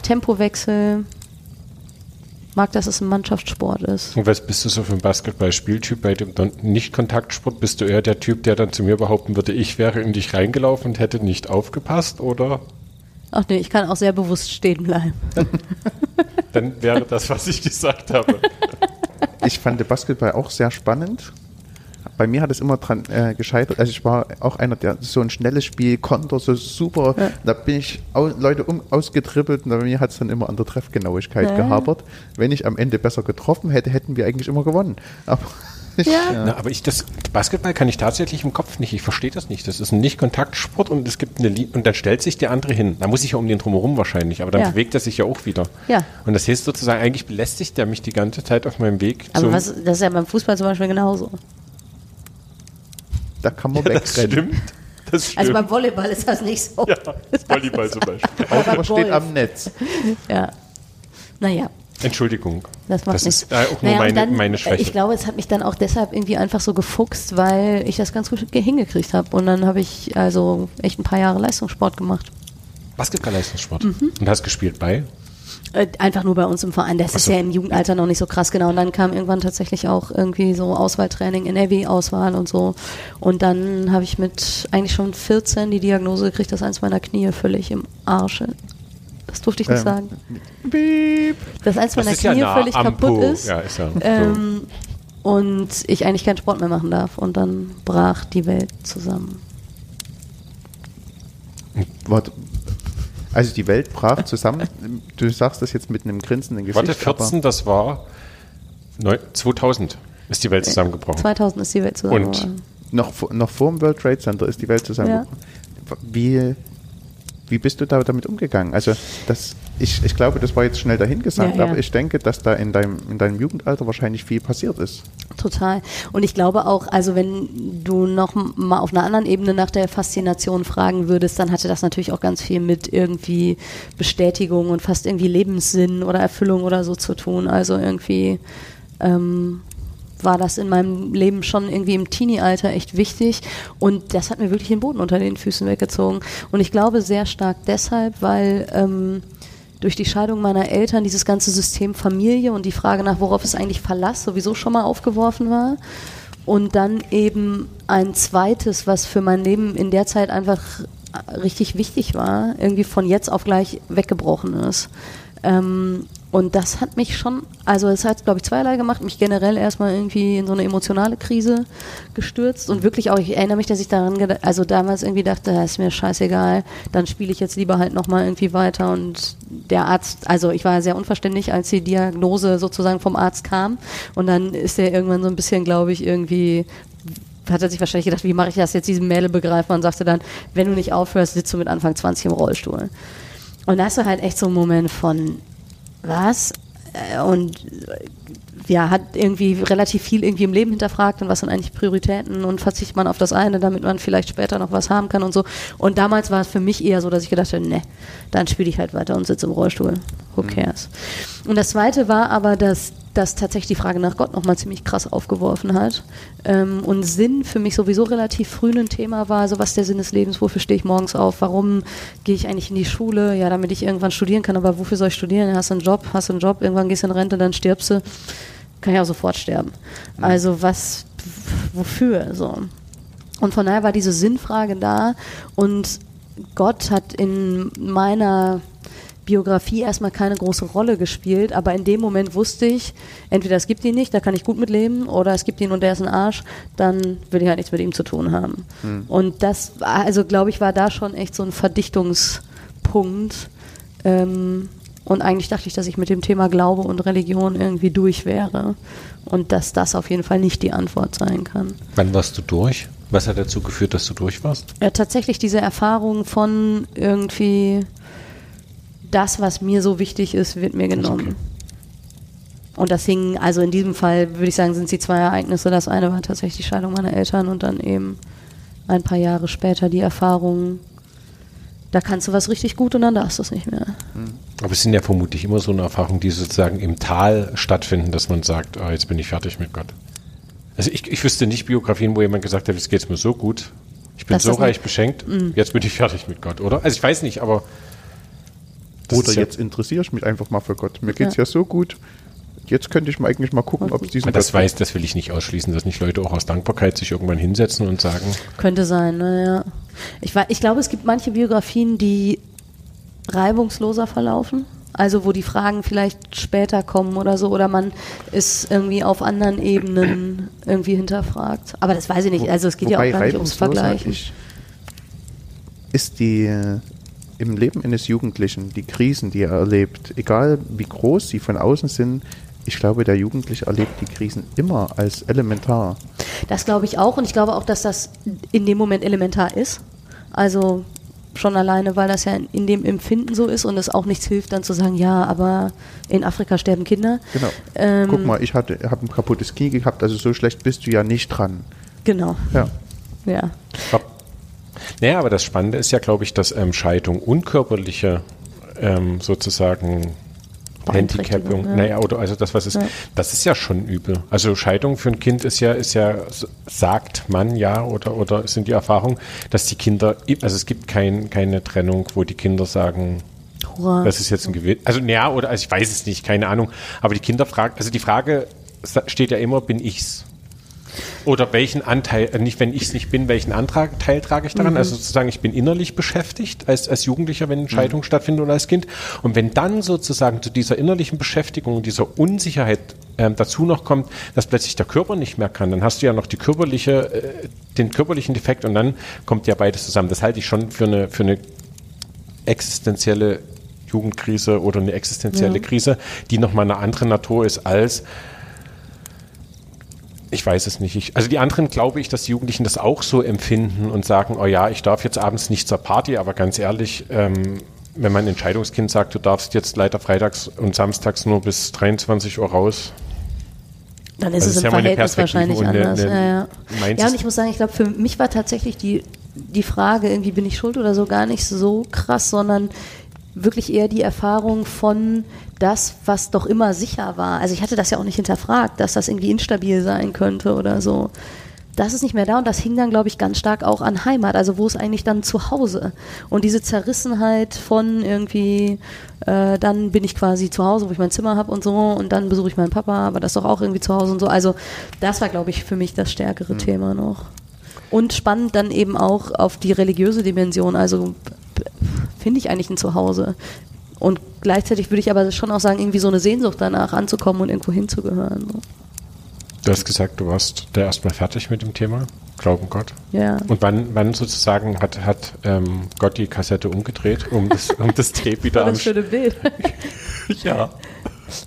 Tempowechsel. Mag, dass es ein Mannschaftssport ist. Und was bist du so für ein Basketball-Spieltyp bei dem Nicht-Kontaktsport? Bist du eher der Typ, der dann zu mir behaupten würde, ich wäre in dich reingelaufen und hätte nicht aufgepasst? Oder Ach nee, ich kann auch sehr bewusst stehen bleiben. dann wäre das, was ich gesagt habe. Ich fand den Basketball auch sehr spannend. Bei mir hat es immer dran äh, gescheitert. Also ich war auch einer, der so ein schnelles Spiel, Konter, so super. Ja. Da bin ich au Leute um, ausgetribbelt und bei mir hat es dann immer an der Treffgenauigkeit Ja. gehapert. Wenn ich am Ende besser getroffen hätte, hätten wir eigentlich immer gewonnen. Aber Ja. Na, aber ich das Basketball kann ich tatsächlich im Kopf nicht. Ich verstehe das nicht. Das ist ein Nicht-Kontaktsport und es gibt eine Linie und dann stellt sich der andere hin. Da muss ich ja um den drumherum wahrscheinlich, aber dann Ja. bewegt er sich ja auch wieder. Ja. Und das heißt sozusagen, eigentlich belästigt er mich die ganze Zeit auf meinem Weg. Aber zum- was, das ist ja beim Fußball zum Beispiel genauso. da kann man ja, das wegrennen. stimmt. Das stimmt. Also beim Volleyball ist das nicht so. ja, Volleyball zum Beispiel. Außer man steht am Netz. Ja. Naja, Entschuldigung. das macht Das nichts. ist, äh, auch nur Naja, meine- dann, meine äh, Schwäche. Ich glaube, es hat mich dann auch deshalb irgendwie einfach so gefuchst, weil ich das ganz gut ge- hingekriegt habe. Und dann habe ich also echt ein paar Jahre Leistungssport gemacht. Basketball-Leistungssport. Mhm. Und hast gespielt bei? Äh, Einfach nur bei uns im Verein. Das Ach ist so. ja im Jugendalter noch nicht so krass, genau. Und dann kam irgendwann tatsächlich auch irgendwie so Auswahltraining, NRW-Auswahl und so. Und dann habe ich mit eigentlich schon 14 die Diagnose gekriegt, dass eins meiner Knie völlig im Arsch ist. Das durfte ich nicht Ähm, sagen. Piep. Dass eins meiner ist ja Knie nah völlig am kaputt Po. ist. Ja, ist ja Ähm, und ich eigentlich keinen Sport mehr machen darf. Und dann brach die Welt zusammen. Warte. Also die Welt brach zusammen. Du sagst das jetzt mit einem grinsenden so. Gesicht. Warte, 14, das war neun- 2000 ist die Welt zusammengebrochen. 2000 ist die Welt Und? zusammengebrochen. aber noch, vor- noch vor dem World Trade Center ist die Welt zusammengebrochen. Wie, wie bist du da damit umgegangen? Also das, ich, ich glaube, das war jetzt schnell dahingesagt, Ja, ja. aber ich denke, dass da in deinem, in deinem Jugendalter wahrscheinlich viel passiert ist. Total. Und ich glaube auch, also wenn du noch mal auf einer anderen Ebene nach der Faszination fragen würdest, dann hatte das natürlich auch ganz viel mit irgendwie Bestätigung und fast irgendwie Lebenssinn oder Erfüllung oder so zu tun. Also irgendwie ähm, war das in meinem Leben schon irgendwie im Teenie-Alter echt wichtig und das hat mir wirklich den Boden unter den Füßen weggezogen. Und ich glaube sehr stark deshalb, weil ähm, durch die Scheidung meiner Eltern dieses ganze System Familie und die Frage nach, worauf ist eigentlich Verlass, sowieso schon mal aufgeworfen war. Und dann eben ein zweites, was für mein Leben in der Zeit einfach richtig wichtig war, irgendwie von jetzt auf gleich weggebrochen ist. Ähm, Und das hat mich schon, also es hat, glaube ich, zweierlei gemacht, mich generell erstmal irgendwie in so eine emotionale Krise gestürzt und wirklich auch, ich erinnere mich, dass ich daran, also damals irgendwie dachte, ist mir scheißegal, dann spiele ich jetzt lieber halt nochmal irgendwie weiter. Und der Arzt, also ich war sehr unverständlich, als die Diagnose sozusagen vom Arzt kam. Und dann ist er irgendwann so ein bisschen, glaube ich, irgendwie hat er sich wahrscheinlich gedacht, wie mache ich das jetzt diesem Mädel begreifen und sagte dann, wenn du nicht aufhörst, sitzt du mit Anfang 20 im Rollstuhl. Und da hast du halt echt so einen Moment von, was? Äh, und ja, hat irgendwie relativ viel irgendwie im Leben hinterfragt und was sind eigentlich Prioritäten und verzichtet man auf das eine, damit man vielleicht später noch was haben kann und so. Und damals war es für mich eher so, dass ich gedacht habe, ne, dann spiele ich halt weiter und sitze im Rollstuhl. Who mhm. cares? Und das zweite war aber, dass das tatsächlich die Frage nach Gott nochmal ziemlich krass aufgeworfen hat. Ähm, und Sinn für mich sowieso relativ früh ein Thema war, also was ist der Sinn des Lebens, wofür stehe ich morgens auf, warum gehe ich eigentlich in die Schule, ja, damit ich irgendwann studieren kann, aber wofür soll ich studieren? Hast du einen Job, hast du einen Job, irgendwann gehst du in Rente, dann stirbst du, kann ich auch sofort sterben. Mhm. Also was, wofür, so. Und von daher war diese Sinnfrage da und Gott hat in meiner Biografie erstmal keine große Rolle gespielt, aber in dem Moment wusste ich, entweder es gibt ihn nicht, da kann ich gut mit leben, oder es gibt ihn und der ist ein Arsch, dann will ich halt nichts mit ihm zu tun haben. Hm. Und das, also glaube ich, war da schon echt so ein Verdichtungspunkt. Ähm, und eigentlich dachte ich, dass ich mit dem Thema Glaube und Religion irgendwie durch wäre. Und dass das auf jeden Fall nicht die Antwort sein kann. Wann warst du durch? Was hat dazu geführt, dass du durch warst? Ja, tatsächlich diese Erfahrung von irgendwie das, was mir so wichtig ist, wird mir genommen. Okay. Und das hing, also in diesem Fall würde ich sagen, sind sie zwei Ereignisse. Das eine war tatsächlich die Scheidung meiner Eltern und dann eben ein paar Jahre später die Erfahrung, da kannst du was richtig gut und dann darfst du es nicht mehr. Hm. Aber es sind ja vermutlich immer so eine Erfahrung, die sozusagen im Tal stattfinden, dass man sagt, oh, jetzt bin ich fertig mit Gott. Also ich, ich wüsste nicht Biografien, wo jemand gesagt hat, jetzt geht es mir so gut, ich bin das so reich beschenkt, mm. jetzt bin ich fertig mit Gott, oder? Also ich weiß nicht, aber oder jetzt interessiere ich mich einfach mal für Gott. Mir geht es ja. ja. so gut. Jetzt könnte ich mal eigentlich mal gucken, ob es diesen. Das Gott weiß, das will ich nicht ausschließen, dass nicht Leute auch aus Dankbarkeit sich irgendwann hinsetzen und sagen. Könnte sein, naja. Ich, ich glaube, es gibt manche Biografien, die reibungsloser verlaufen. Also wo die Fragen vielleicht später kommen oder so, oder man ist irgendwie auf anderen Ebenen irgendwie hinterfragt. Aber das weiß ich nicht. Also es geht Wobei ja auch gar nicht ums Vergleichen. Ist die im Leben eines Jugendlichen, die Krisen, die er erlebt, egal wie groß sie von außen sind, ich glaube, der Jugendliche erlebt die Krisen immer als elementar. Das glaube ich auch und ich glaube auch, dass das in dem Moment elementar ist. Also schon alleine, weil das ja in dem Empfinden so ist und es auch nichts hilft, dann zu sagen, ja, aber in Afrika sterben Kinder. Genau. Ähm, Guck mal, ich habe ein kaputtes Knie gehabt, also so schlecht bist du ja nicht dran. Genau. Ja. Ja. Naja, aber das Spannende ist ja, glaube ich, dass ähm, Scheidung unkörperliche ähm, sozusagen Handicapung, ja. naja, oder also das, was ist, ja. das ist ja schon übel. Also Scheidung für ein Kind ist ja, ist ja, sagt man ja, oder, oder sind die Erfahrungen, dass die Kinder, also es gibt kein, keine Trennung, wo die Kinder sagen, Hurra. das ist jetzt ein Gewinn. Also, naja, oder, also ich weiß es nicht, keine Ahnung. Aber die Kinder fragen, also die Frage steht ja immer, bin ich's? Oder welchen Anteil, äh, nicht wenn ich es nicht bin, welchen Antrag, Teil trage ich daran? Mhm. Also sozusagen, ich bin innerlich beschäftigt als, als Jugendlicher, wenn Entscheidungen mhm. stattfinden oder als Kind. Und wenn dann sozusagen zu dieser innerlichen Beschäftigung, dieser Unsicherheit ähm, dazu noch kommt, dass plötzlich der Körper nicht mehr kann, dann hast du ja noch die körperliche, äh, den körperlichen Defekt und dann kommt ja beides zusammen. Das halte ich schon für eine, für eine existenzielle Jugendkrise oder eine existenzielle ja. Krise, die nochmal eine andere Natur ist als ich weiß es nicht. Ich, also die anderen glaube ich, dass die Jugendlichen das auch so empfinden und sagen, oh ja, ich darf jetzt abends nicht zur Party, aber ganz ehrlich, ähm, wenn mein Entscheidungskind sagt, du darfst jetzt leider freitags und samstags nur bis 23 Uhr raus. Dann ist also es im ja Verhältnis wahrscheinlich anders. Eine, eine ja, ja. ja, und ich muss sagen, ich glaube, für mich war tatsächlich die, die Frage, irgendwie bin ich schuld oder so, gar nicht so krass, sondern wirklich eher die Erfahrung von das, was doch immer sicher war. Also ich hatte das ja auch nicht hinterfragt, dass das irgendwie instabil sein könnte oder so. Das ist nicht mehr da und das hing dann, glaube ich, ganz stark auch an Heimat, also wo ist eigentlich dann zu Hause? Und diese Zerrissenheit von irgendwie, äh, dann bin ich quasi zu Hause, wo ich mein Zimmer habe und so und dann besuche ich meinen Papa, aber das ist doch auch irgendwie zu Hause und so. Also das war, glaube ich, für mich das stärkere mhm. Thema noch. Und spannend dann eben auch auf die religiöse Dimension, also finde ich eigentlich ein Zuhause? Und gleichzeitig würde ich aber schon auch sagen, irgendwie so eine Sehnsucht danach anzukommen und irgendwo hinzugehören. So. Du hast gesagt, du warst da erstmal fertig mit dem Thema. Glauben Gott. Ja. Und wann, wann sozusagen hat, hat ähm, Gott die Kassette umgedreht, um das, um das Tape wieder am Das schöne Bild. Ja.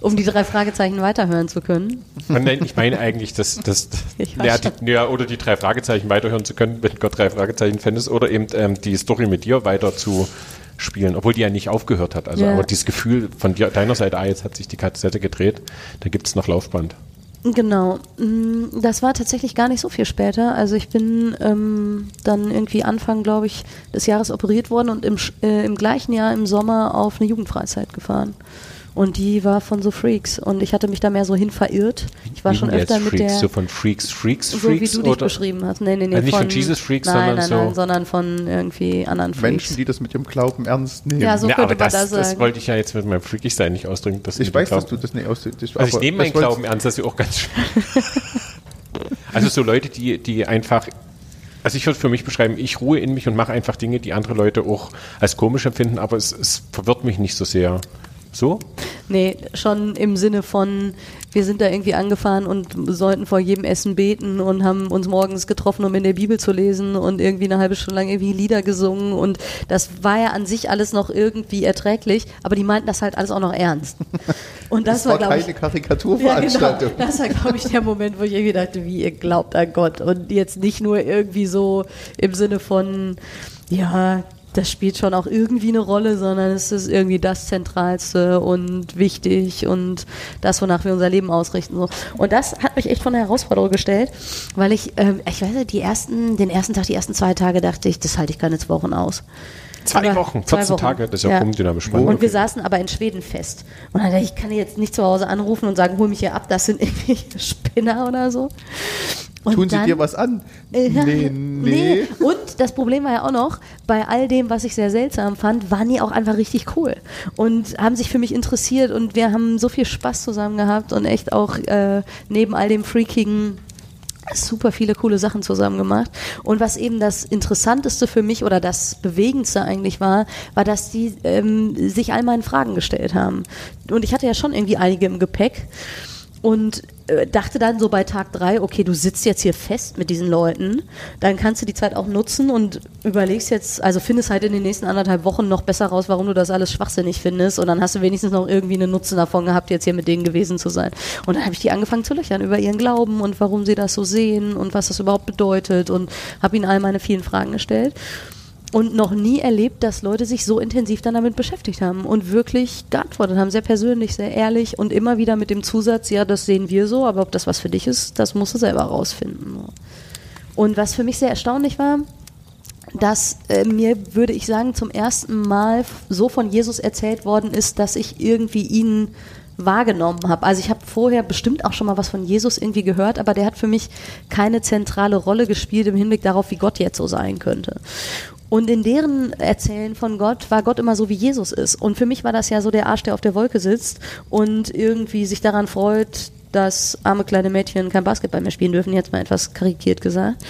um die drei Fragezeichen weiterhören zu können. Nein, ich meine eigentlich, dass, dass ja, die, ja, oder die drei Fragezeichen weiterhören zu können, wenn Gott drei Fragezeichen Fan ist, oder eben ähm, die Story mit dir weiter zu spielen, obwohl die ja nicht aufgehört hat. Also Ja. aber dieses Gefühl von deiner Seite, ah, jetzt hat sich die Kassette gedreht, da gibt es noch Laufband. Genau. Mm, Das war tatsächlich gar nicht so viel später. Also ich bin ähm, dann irgendwie Anfang, glaube ich, des Jahres operiert worden und im, äh, im gleichen Jahr im Sommer auf eine Jugendfreizeit gefahren. Und die war von so Freaks. Und ich hatte mich da mehr so hin verirrt. Ich war Wie schon öfter mit Freaks, der... so von Freaks, Freaks, so Freaks wie du dich beschrieben hast. Nee, nee, nee. Also nicht von Jesus Freaks, nein, sondern nein, so- nein, sondern von irgendwie anderen Freaks. Menschen, die das mit dem Glauben ernst nehmen. Ja, so ja, könnte aber man das, das das wollte ich ja jetzt mit meinem Freakig-Sein nicht ausdrücken. Dass ich weiß, dass du das nicht ausdrückst. Also ich nehme meinen Glauben ernst, das ist ja auch ganz schön. also so Leute, die, die einfach, also ich würde für mich beschreiben, ich ruhe in mich und mache einfach Dinge, die andere Leute auch als komisch empfinden, aber es, es verwirrt mich nicht so sehr. So? Nee, schon im Sinne von, wir sind da irgendwie angefahren und sollten vor jedem Essen beten und haben uns morgens getroffen, um in der Bibel zu lesen und irgendwie eine halbe Stunde lang irgendwie Lieder gesungen und das war ja an sich alles noch irgendwie erträglich, aber die meinten das halt alles auch noch ernst. Und das, Das war glaube keine ich, Karikaturveranstaltung. Ja, genau. Das war, glaube ich, der Moment, wo ich irgendwie dachte, wie ihr glaubt an Gott. Und jetzt nicht nur irgendwie so im Sinne von, ja, das spielt schon auch irgendwie eine Rolle, sondern es ist irgendwie das Zentralste und wichtig und das, wonach wir unser Leben ausrichten. So. Und das hat mich echt von der Herausforderung gestellt, weil ich, ähm, ich weiß nicht, die ersten, den ersten Tag, die ersten zwei Tage dachte ich, das halte ich keine zwei Wochen aus. Zwei Aber Wochen, zwei 14 Wochen. Tage, das ist ja, chromdynamisch spannend. Und wir saßen aber in Schweden fest. Und dann dachte ich, ich kann jetzt nicht zu Hause anrufen und sagen, hol mich hier ab, das sind irgendwie Spinner oder so. Und Tun sie dann- dir was an? Äh, Nee, nee. Und das Problem war ja auch noch, bei all dem, was ich sehr seltsam fand, waren die auch einfach richtig cool und haben sich für mich interessiert und wir haben so viel Spaß zusammen gehabt und echt auch äh, neben all dem freakigen super viele coole Sachen zusammen gemacht. Und was eben das Interessanteste für mich oder das Bewegendste eigentlich war, war, dass die ähm, sich all meinen Fragen gestellt haben. Und ich hatte ja schon irgendwie einige im Gepäck und äh, dachte dann so bei Tag drei, okay, du sitzt jetzt hier fest mit diesen Leuten, dann kannst du die Zeit auch nutzen und überlegst jetzt, also findest halt in den nächsten anderthalb Wochen noch besser raus, warum du das alles schwachsinnig findest und dann hast du wenigstens noch irgendwie einen Nutzen davon gehabt, jetzt hier mit denen gewesen zu sein. Und dann habe ich die angefangen zu löchern über ihren Glauben und warum sie das so sehen und was das überhaupt bedeutet und habe ihnen all meine vielen Fragen gestellt und noch nie erlebt, dass Leute sich so intensiv dann damit beschäftigt haben und wirklich geantwortet haben, sehr persönlich, sehr ehrlich und immer wieder mit dem Zusatz, ja, das sehen wir so, aber ob das was für dich ist, das musst du selber rausfinden. Und was für mich sehr erstaunlich war, dass äh, mir, würde ich sagen, zum ersten Mal so von Jesus erzählt worden ist, dass ich irgendwie ihn wahrgenommen habe. Also ich habe vorher bestimmt auch schon mal was von Jesus irgendwie gehört, aber der hat für mich keine zentrale Rolle gespielt im Hinblick darauf, wie Gott jetzt so sein könnte. Und in deren Erzählen von Gott war Gott immer so, wie Jesus ist. Und für mich war das ja so der Arsch, der auf der Wolke sitzt und irgendwie sich daran freut, dass arme kleine Mädchen kein Basketball mehr spielen dürfen, jetzt mal etwas karikiert gesagt.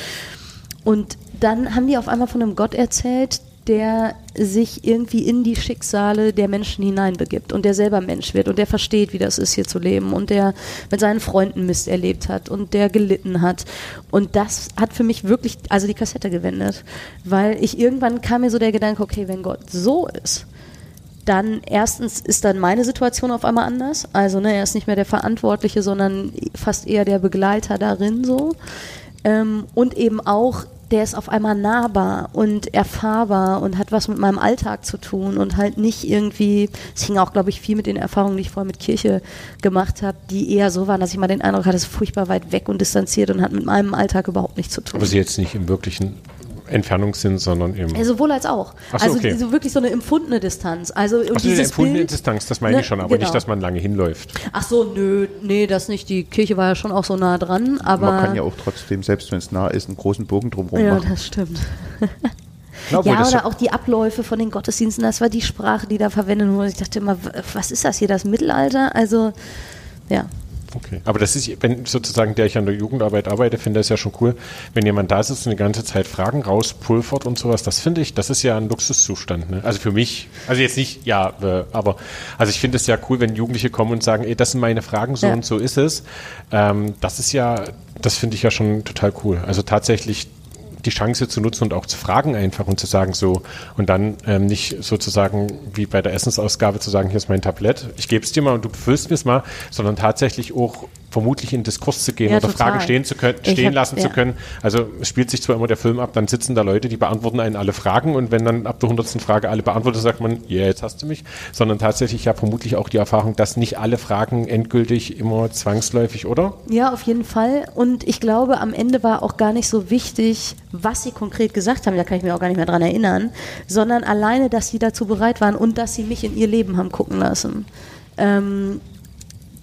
Und dann haben die auf einmal von einem Gott erzählt, der sich irgendwie in die Schicksale der Menschen hineinbegibt und der selber Mensch wird und der versteht, wie das ist, hier zu leben und der mit seinen Freunden Mist erlebt hat und der gelitten hat. Und das hat für mich wirklich, also die Kassette gewendet, weil ich irgendwann kam mir so der Gedanke, okay, wenn Gott so ist, dann erstens ist dann meine Situation auf einmal anders. Also ne, er ist nicht mehr der Verantwortliche, sondern fast eher der Begleiter darin so. Ähm, und eben auch, der ist auf einmal nahbar und erfahrbar und hat was mit meinem Alltag zu tun und halt nicht irgendwie, es hing auch, glaube ich, viel mit den Erfahrungen, die ich vorher mit Kirche gemacht habe, die eher so waren, dass ich mal den Eindruck hatte, es ist furchtbar weit weg und distanziert und hat mit meinem Alltag überhaupt nichts zu tun. Aber sie jetzt nicht im wirklichen Entfernungssinn, sondern im. Ja, sowohl als auch. Ach so, also okay. so wirklich so eine empfundene Distanz. Also Achso, die dieses empfundene Bild, Distanz, das meine Ne, ich schon, aber genau. nicht, dass man lange hinläuft. Ach so, nö, nee, das nicht. Die Kirche war ja schon auch so nah dran, aber Man kann ja auch trotzdem, selbst wenn es nah ist, einen großen Bogen drumherum ja, machen. das stimmt. Ja, obwohl ja, oder auch die Abläufe von den Gottesdiensten, das war die Sprache, die da verwendet wurde. Ich dachte immer, was ist das hier, das Mittelalter? Also, ja. Okay. Aber das ist, wenn sozusagen, der ich an der Jugendarbeit arbeite, finde ich es ja schon cool, wenn jemand da sitzt und die ganze Zeit Fragen rauspulvert und sowas, das finde ich, das ist ja ein Luxuszustand. Ne? Also für mich, also jetzt nicht, ja, äh, aber also ich finde es ja cool, wenn Jugendliche kommen und sagen, ey, das sind meine Fragen, so Ja. und so ist es. Ähm, das ist ja, das finde ich ja schon total cool. Also tatsächlich die Chance zu nutzen und auch zu fragen einfach und zu sagen so und dann ähm, nicht sozusagen wie bei der Essensausgabe zu sagen, hier ist mein Tablett, ich gebe es dir mal und du befüllst mir es mal, sondern tatsächlich auch vermutlich in Diskurs zu gehen Ja, oder total. Fragen stehen zu können, stehen hab- lassen zu ja. können. Also es spielt sich zwar immer der Film ab, dann sitzen da Leute, die beantworten einen alle Fragen und wenn dann ab der hundertsten Frage alle beantwortet, sagt man, ja, jetzt hast du mich, sondern tatsächlich ja vermutlich auch die Erfahrung, dass nicht alle Fragen endgültig immer zwangsläufig, oder? Ja, auf jeden Fall. Und ich glaube, am Ende war auch gar nicht so wichtig, was sie konkret gesagt haben, da kann ich mich auch gar nicht mehr dran erinnern, sondern alleine, dass sie dazu bereit waren und dass sie mich in ihr Leben haben gucken lassen. Ähm,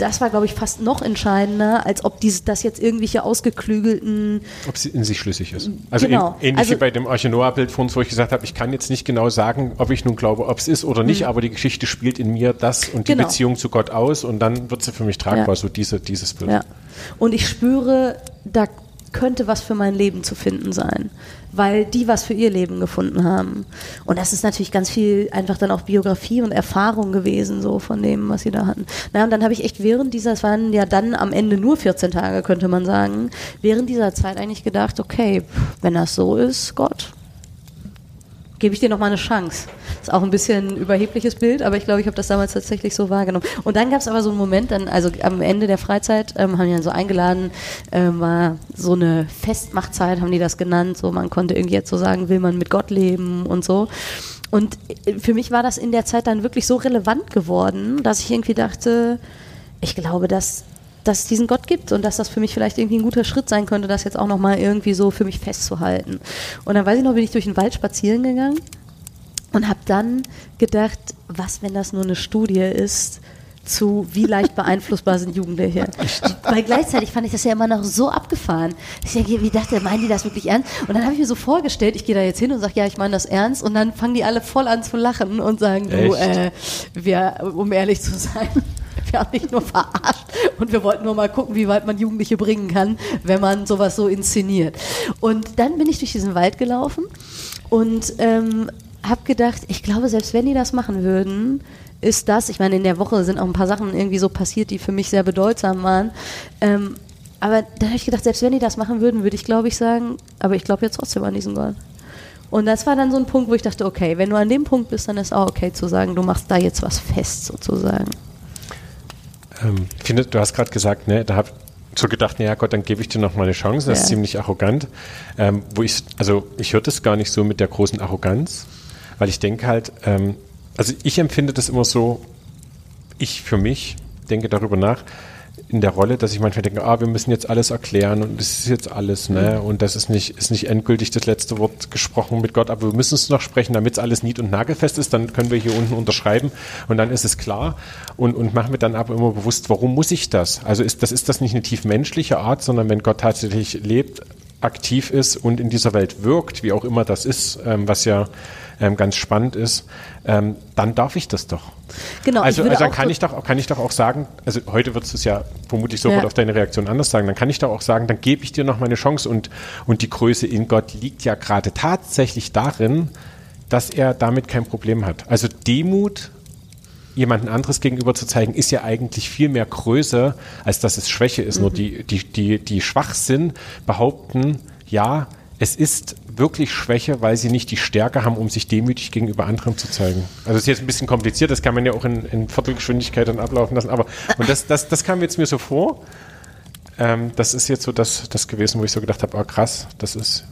das war, glaube ich, fast noch entscheidender, als ob dieses, das jetzt irgendwelche ausgeklügelten Ob sie in sich schlüssig ist. Also Genau. ähn- ähnlich Also- wie bei dem Arche Noah-Bild von uns, wo ich gesagt habe, ich kann jetzt nicht genau sagen, ob ich nun glaube, ob es ist oder nicht, aber die Geschichte spielt in mir das und die. Genau. Beziehung zu Gott aus und dann wird sie für mich tragbar, Ja. so diese, dieses Bild. Ja. Und ich spüre, da könnte was für mein Leben zu finden sein, weil die was für ihr Leben gefunden haben. Und das ist natürlich ganz viel einfach dann auch Biografie und Erfahrung gewesen, so von dem, was sie da hatten. Na, und dann habe ich echt während dieser, es waren ja dann am Ende nur 14 Tage, könnte man sagen, während dieser Zeit eigentlich gedacht, okay, wenn das so ist, Gott, gebe ich dir noch mal eine Chance. Ist auch ein bisschen ein überhebliches Bild, aber ich glaube, ich habe das damals tatsächlich so wahrgenommen. Und dann gab es aber so einen Moment, dann, also am Ende der Freizeit ähm, haben die dann so eingeladen, ähm, war so eine Festmachtzeit, haben die das genannt. So, man konnte irgendwie jetzt so sagen, will man mit Gott leben und so. Und äh, für mich war das in der Zeit dann wirklich so relevant geworden, dass ich irgendwie dachte, ich glaube, dass dass es diesen Gott gibt und dass das für mich vielleicht irgendwie ein guter Schritt sein könnte, das jetzt auch nochmal irgendwie so für mich festzuhalten. Und dann weiß ich noch, bin ich durch den Wald spazieren gegangen und habe dann gedacht, was, wenn das nur eine Studie ist zu wie leicht beeinflussbar sind Jugendliche. Weil gleichzeitig fand ich das ja immer noch so abgefahren. Ich denke, wie dachte, meinen die das wirklich ernst? Und dann habe ich mir so vorgestellt, ich gehe da jetzt hin und sage, ja, ich meine das ernst. Und dann fangen die alle voll an zu lachen und sagen, du, äh, wir, um ehrlich zu sein, wir haben dich nur verarscht und wir wollten nur mal gucken, wie weit man Jugendliche bringen kann, wenn man sowas so inszeniert. Und dann bin ich durch diesen Wald gelaufen und ähm, habe gedacht, ich glaube, selbst wenn die das machen würden, ist das, ich meine, in der Woche sind auch ein paar Sachen irgendwie so passiert, die für mich sehr bedeutsam waren. Ähm, aber dann habe ich gedacht, selbst wenn die das machen würden, würde ich, glaube ich, sagen, aber ich glaube jetzt trotzdem an diesen Gott. Und das war dann so ein Punkt, wo ich dachte, okay, wenn du an dem Punkt bist, dann ist auch okay zu sagen, du machst da jetzt was fest sozusagen. Ähm, ich finde, du hast gerade gesagt, ne, da habe so gedacht, naja Gott, dann gebe ich dir noch mal eine Chance. Das Ja. ist ziemlich arrogant. Ähm, wo ich, also ich höre das gar nicht so mit der großen Arroganz, weil ich denke halt, ähm, also ich empfinde das immer so, ich für mich denke darüber nach, in der Rolle, dass ich manchmal denke, ah, wir müssen jetzt alles erklären und das ist jetzt alles, ne? Und das ist nicht, ist nicht endgültig das letzte Wort gesprochen mit Gott, aber wir müssen es noch sprechen, damit es alles nied- und nagelfest ist, dann können wir hier unten unterschreiben und dann ist es klar und, und machen wir dann aber immer bewusst, warum muss ich das? Also ist das, ist das nicht eine tief menschliche Art, sondern wenn Gott tatsächlich lebt, aktiv ist und in dieser Welt wirkt, wie auch immer das ist, ähm, was ja ähm, ganz spannend ist, ähm, dann darf ich das doch. Genau, also, also dann kann ich doch, kann ich doch auch sagen, also heute würdest du es ja vermutlich sofort Ja. auf deine Reaktion anders sagen, dann kann ich doch auch sagen, dann gebe ich dir noch mal eine Chance und, und die Größe in Gott liegt ja gerade tatsächlich darin, dass er damit kein Problem hat. Also Demut jemanden anderes gegenüber zu zeigen, ist ja eigentlich viel mehr Größe, als dass es Schwäche ist. Nur die, die, die, die schwach sind, behaupten, ja, es ist wirklich Schwäche, weil sie nicht die Stärke haben, um sich demütig gegenüber anderen zu zeigen. Also das ist jetzt ein bisschen kompliziert, das kann man ja auch in, in Viertelgeschwindigkeit dann ablaufen lassen, aber und das, das, das kam jetzt mir so vor. Ähm, das ist jetzt so das, das gewesen, wo ich so gedacht habe, ah krass, das ist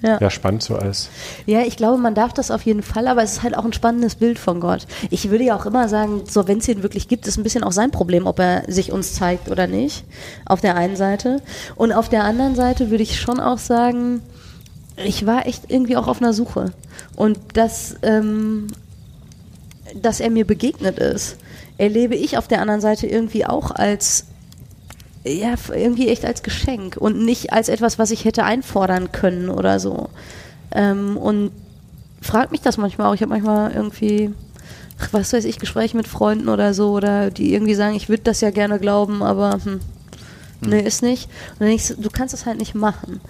Ja. ja spannend so als. Ja, ich glaube, man darf das auf jeden Fall, aber es ist halt auch ein spannendes Bild von Gott. Ich würde ja auch immer sagen, so wenn es ihn wirklich gibt, ist ein bisschen auch sein Problem, ob er sich uns zeigt oder nicht. Auf der einen Seite. Und auf der anderen Seite würde ich schon auch sagen, ich war echt irgendwie auch auf einer Suche. Und dass, ähm, dass er mir begegnet ist, erlebe ich auf der anderen Seite irgendwie auch als ja, irgendwie echt als Geschenk und nicht als etwas, was ich hätte einfordern können oder so. Ähm, und frag mich das manchmal auch. Ich habe manchmal irgendwie, was weiß ich, Gespräche mit Freunden oder so, oder die irgendwie sagen, ich würde das ja gerne glauben, aber hm, Mhm. Nee, ist nicht. Und dann denkst du, du kannst das halt nicht machen.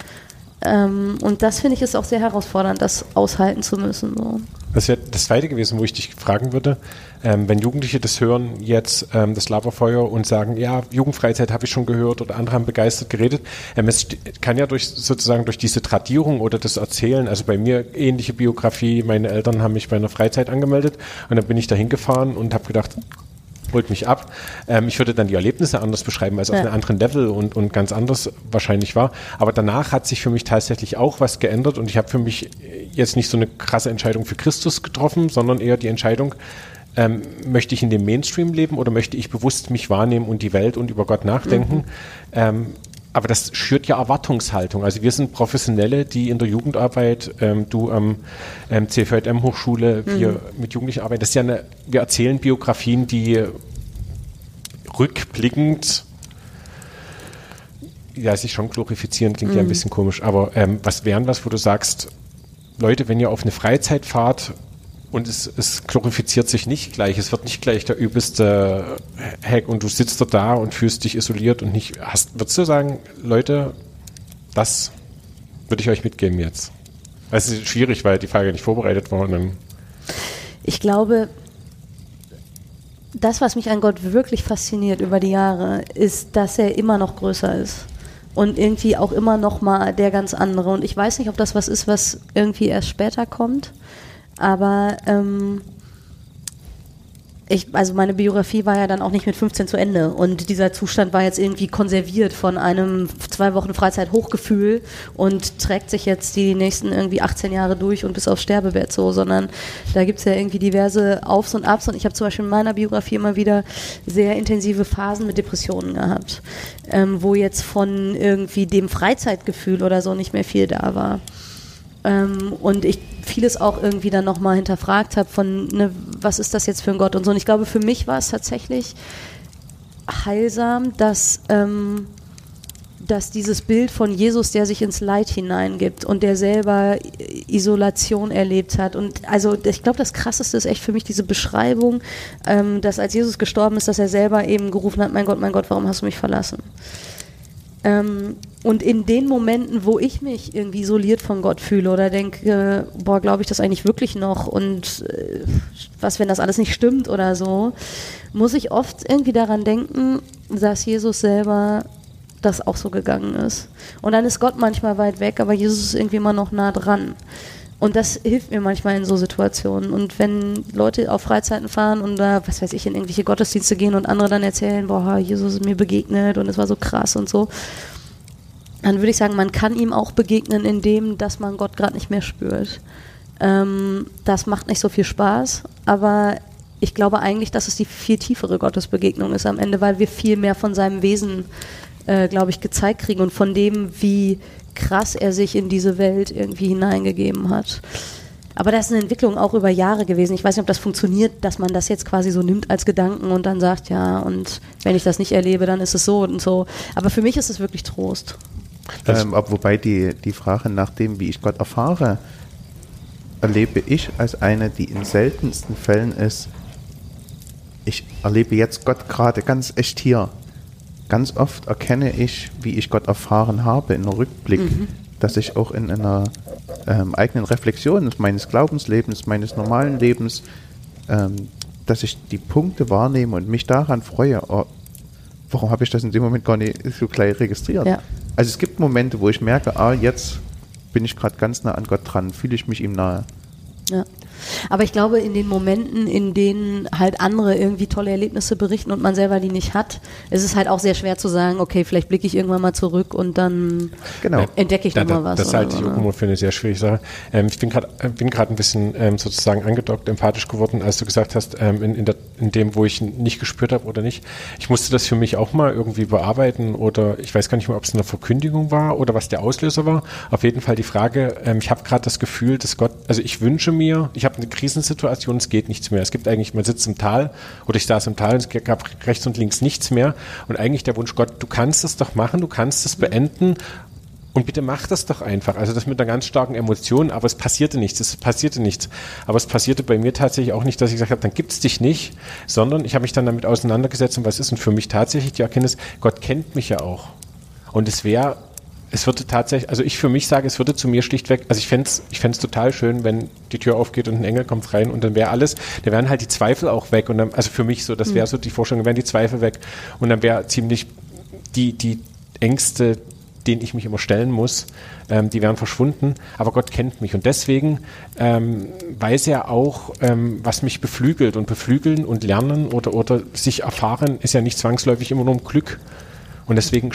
Ähm, und das finde ich ist auch sehr herausfordernd, das aushalten zu müssen. So. Das wäre das zweite gewesen, wo ich dich fragen würde, ähm, wenn Jugendliche das hören, jetzt ähm, das Laberfeuer und sagen, ja, Jugendfreizeit habe ich schon gehört oder andere haben begeistert geredet. Ähm, es kann ja durch sozusagen durch diese Tradierung oder das Erzählen, also bei mir ähnliche Biografie, meine Eltern haben mich bei einer Freizeit angemeldet und dann bin ich da hingefahren und habe gedacht, holt mich ab. Ähm, ich würde dann die Erlebnisse anders beschreiben, als ja. auf einem anderen Level und, und ganz anders wahrscheinlich war. Aber danach hat sich für mich tatsächlich auch was geändert und ich habe für mich jetzt nicht so eine krasse Entscheidung für Christus getroffen, sondern eher die Entscheidung, ähm, möchte ich in dem Mainstream leben oder möchte ich bewusst mich wahrnehmen und die Welt und über Gott nachdenken? Mhm. Ähm, aber das schürt ja Erwartungshaltung. Also wir sind Professionelle, die in der Jugendarbeit, ähm, du am ähm, CVM Hochschule, wir mhm. mit Jugendlichen arbeiten. Das ist ja eine, wir erzählen Biografien, die rückblickend ja, sich schon glorifizieren, klingt mhm. ja ein mhm. bisschen komisch, aber ähm, was wären was, wo du sagst, Leute, wenn ihr auf eine Freizeit fahrt und es, es glorifiziert sich nicht gleich. Es wird nicht gleich der übelste Hack und du sitzt da und fühlst dich isoliert und nicht hast. Würdest du sagen, Leute, das würde ich euch mitgeben jetzt? Es ist schwierig, weil die Frage nicht vorbereitet war. ich glaube, das, was mich an Gott wirklich fasziniert über die Jahre, ist, dass er immer noch größer ist und irgendwie auch immer noch mal der ganz andere. Und ich weiß nicht, ob das was ist, was irgendwie erst später kommt. Aber ähm, ich, also meine Biografie war ja dann auch nicht mit 15 zu Ende und dieser Zustand war jetzt irgendwie konserviert von einem zwei Wochen Freizeit Hochgefühl und trägt sich jetzt die nächsten irgendwie 18 Jahre durch und bis aufs Sterbebett so, sondern da gibt es ja irgendwie diverse Aufs und Abs und ich habe zum Beispiel in meiner Biografie immer wieder sehr intensive Phasen mit Depressionen gehabt, ähm, wo jetzt von irgendwie dem Freizeitgefühl oder so nicht mehr viel da war. Ähm, und ich vieles auch irgendwie dann nochmal hinterfragt habe von, ne, was ist das jetzt für ein Gott und so. Und ich glaube, für mich war es tatsächlich heilsam, dass, ähm, dass dieses Bild von Jesus, der sich ins Leid hineingibt und der selber Isolation erlebt hat. Und also ich glaube, das Krasseste ist echt für mich diese Beschreibung, ähm, dass als Jesus gestorben ist, dass er selber eben gerufen hat, mein Gott, mein Gott, warum hast du mich verlassen? Ähm, und in den Momenten, wo ich mich irgendwie isoliert von Gott fühle oder denke, boah, glaube ich das eigentlich wirklich noch und äh, was, wenn das alles nicht stimmt oder so, muss ich oft irgendwie daran denken, dass Jesus selber das auch so gegangen ist. Und dann ist Gott manchmal weit weg, aber Jesus ist irgendwie immer noch nah dran. Und das hilft mir manchmal in so Situationen. Und wenn Leute auf Freizeiten fahren und da, was weiß ich, in irgendwelche Gottesdienste gehen und andere dann erzählen, boah, Jesus ist mir begegnet und es war so krass und so, dann würde ich sagen, man kann ihm auch begegnen, indem, dass man Gott gerade nicht mehr spürt. Ähm, das macht nicht so viel Spaß, aber ich glaube eigentlich, dass es die viel tiefere Gottesbegegnung ist am Ende, weil wir viel mehr von seinem Wesen, äh, glaube ich, gezeigt kriegen und von dem, wie krass er sich in diese Welt irgendwie hineingegeben hat. Aber das ist eine Entwicklung auch über Jahre gewesen. Ich weiß nicht, ob das funktioniert, dass man das jetzt quasi so nimmt als Gedanken und dann sagt, ja, und wenn ich das nicht erlebe, dann ist es so und so. Aber für mich ist es wirklich Trost. Ähm, wobei die, die Frage nach dem, wie ich Gott erfahre, erlebe ich als eine, die in seltensten Fällen ist, ich erlebe jetzt Gott gerade ganz echt hier. Ganz oft erkenne ich, wie ich Gott erfahren habe in einem Rückblick, mhm. dass ich auch in einer ähm, eigenen Reflexion meines Glaubenslebens, meines normalen Lebens, ähm, dass ich die Punkte wahrnehme und mich daran freue, oh, warum habe ich das in dem Moment gar nicht so gleich registriert? Ja. Also es gibt Momente, wo ich merke, ah, jetzt bin ich gerade ganz nah an Gott dran, fühle ich mich ihm nahe. Ja. Aber ich glaube, in den Momenten, in denen halt andere irgendwie tolle Erlebnisse berichten und man selber die nicht hat, ist es halt auch sehr schwer zu sagen, okay, vielleicht blicke ich irgendwann mal zurück und dann genau. entdecke ich da, nochmal was. Das halte ich auch immer für eine sehr schwierige Sache. Ähm, ich bin gerade äh, ein bisschen ähm, sozusagen angedockt, empathisch geworden, als du gesagt hast, ähm, in, in, der, in dem, wo ich nicht gespürt habe oder nicht. Ich musste das für mich auch mal irgendwie bearbeiten oder ich weiß gar nicht mehr, ob es eine Verkündigung war oder was der Auslöser war. Auf jeden Fall die Frage, ähm, ich habe gerade das Gefühl, dass Gott, also ich wünsche mir, ich habe eine Krisensituation, es geht nichts mehr. Es gibt eigentlich, man sitzt im Tal oder ich saß im Tal und es gab rechts und links nichts mehr. Und eigentlich der Wunsch, Gott, du kannst es doch machen, du kannst es beenden und bitte mach das doch einfach. Also das mit einer ganz starken Emotion, aber es passierte nichts, es passierte nichts. Aber es passierte bei mir tatsächlich auch nicht, dass ich gesagt habe, dann gibt es dich nicht, sondern ich habe mich dann damit auseinandergesetzt und was ist denn für mich tatsächlich die Erkenntnis, Gott kennt mich ja auch. Und es wäre, es würde tatsächlich, also ich für mich sage, es würde zu mir schlichtweg, also ich fände es ich fänd's total schön, wenn die Tür aufgeht und ein Engel kommt rein und dann wäre alles, da wären halt die Zweifel auch weg. Und dann, also für mich so, das wäre so die Vorstellung, wären die Zweifel weg. Und dann wäre ziemlich die, die Ängste, denen ich mich immer stellen muss, ähm, die wären verschwunden. Aber Gott kennt mich und deswegen ähm, weiß er auch, ähm, was mich beflügelt. Und beflügeln und lernen oder, oder sich erfahren ist ja nicht zwangsläufig immer nur um Glück. Und deswegen,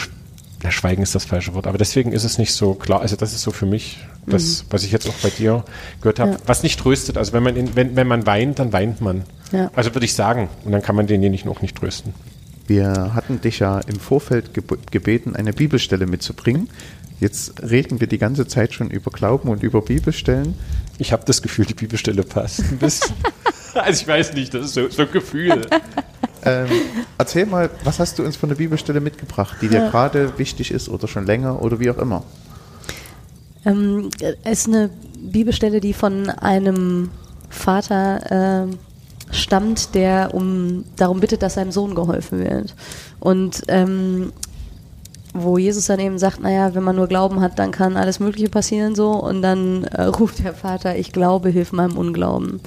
na, Schweigen ist das falsche Wort, aber deswegen ist es nicht so klar. Also das ist so für mich das, was ich jetzt auch bei dir gehört habe, Ja. was nicht tröstet. Also wenn man, in, wenn, wenn man weint, dann weint man. Ja. Also würde ich sagen. Und dann kann man denjenigen auch nicht trösten. Wir hatten dich ja im Vorfeld geb gebeten, eine Bibelstelle mitzubringen. Jetzt reden wir die ganze Zeit schon über Glauben und über Bibelstellen. Ich habe das Gefühl, die Bibelstelle passt ein bisschen. also ich weiß nicht, das ist so, so ein Gefühl. Ähm, erzähl mal, was hast du uns von der Bibelstelle mitgebracht, die dir Ja. gerade wichtig ist oder schon länger oder wie auch immer? Ähm, es ist eine Bibelstelle, die von einem Vater ähm, stammt, der um darum bittet, dass seinem Sohn geholfen wird. Und ähm, wo Jesus dann eben sagt, naja, wenn man nur Glauben hat, dann kann alles Mögliche passieren so. Und dann äh, ruft der Vater, ich glaube, hilf meinem Unglauben.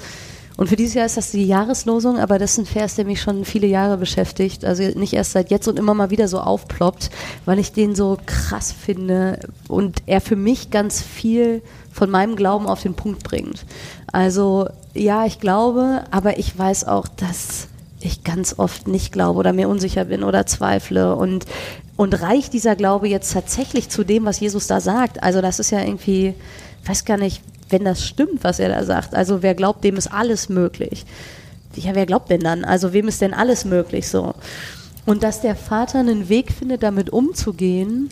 Und für dieses Jahr ist das die Jahreslosung, aber das ist ein Vers, der mich schon viele Jahre beschäftigt. Also nicht erst seit jetzt und immer mal wieder so aufploppt, weil ich den so krass finde und er für mich ganz viel von meinem Glauben auf den Punkt bringt. Also ja, ich glaube, aber ich weiß auch, dass ich ganz oft nicht glaube oder mir unsicher bin oder zweifle und und reicht dieser Glaube jetzt tatsächlich zu dem, was Jesus da sagt? Also das ist ja irgendwie, weiß gar nicht, wenn das stimmt, was er da sagt. Also wer glaubt, dem ist alles möglich. Ja, wer glaubt denn dann? Also wem ist denn alles möglich so? Und dass der Vater einen Weg findet, damit umzugehen,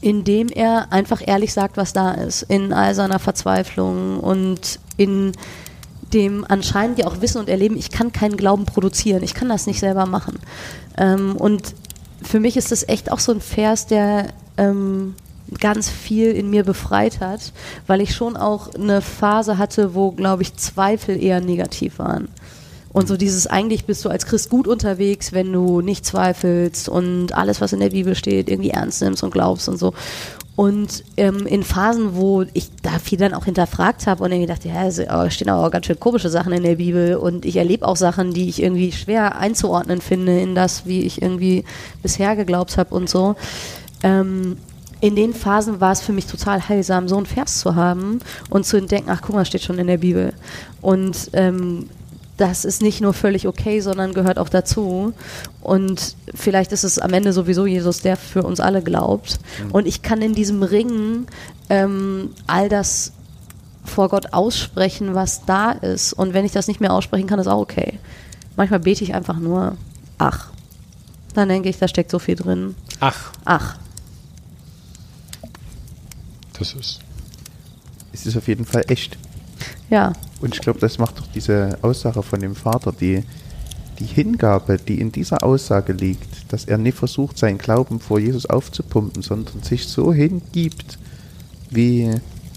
indem er einfach ehrlich sagt, was da ist, in all seiner Verzweiflung und in dem anscheinend ja auch Wissen und Erleben, ich kann keinen Glauben produzieren, ich kann das nicht selber machen. Ähm, und für mich ist das echt auch so ein Vers, der ähm, ganz viel in mir befreit hat, weil ich schon auch eine Phase hatte, wo, glaube ich, Zweifel eher negativ waren. Und so dieses, eigentlich bist du als Christ gut unterwegs, wenn du nicht zweifelst und alles, was in der Bibel steht, irgendwie ernst nimmst und glaubst und so. Und ähm, in Phasen, wo ich da viel dann auch hinterfragt habe und irgendwie dachte, ja, es äh, stehen aber auch ganz schön komische Sachen in der Bibel und ich erlebe auch Sachen, die ich irgendwie schwer einzuordnen finde in das, wie ich irgendwie bisher geglaubt habe und so. Ähm, in den Phasen war es für mich total heilsam, so einen Vers zu haben und zu entdecken, ach guck mal, steht schon in der Bibel. Und ähm, das ist nicht nur völlig okay, sondern gehört auch dazu. Und vielleicht ist es am Ende sowieso Jesus, der für uns alle glaubt. Und ich kann in diesem Ringen ähm, all das vor Gott aussprechen, was da ist. Und wenn ich das nicht mehr aussprechen kann, ist auch okay. Manchmal bete ich einfach nur, ach. Dann denke ich, da steckt so viel drin. Ach, Ach. Das ist. Es ist auf jeden Fall echt. Ja, Und ich glaube, das macht doch diese Aussage von dem Vater, die, die Hingabe, die in dieser Aussage liegt, dass er nicht versucht, seinen Glauben vor Jesus aufzupumpen, sondern sich so hingibt, wie,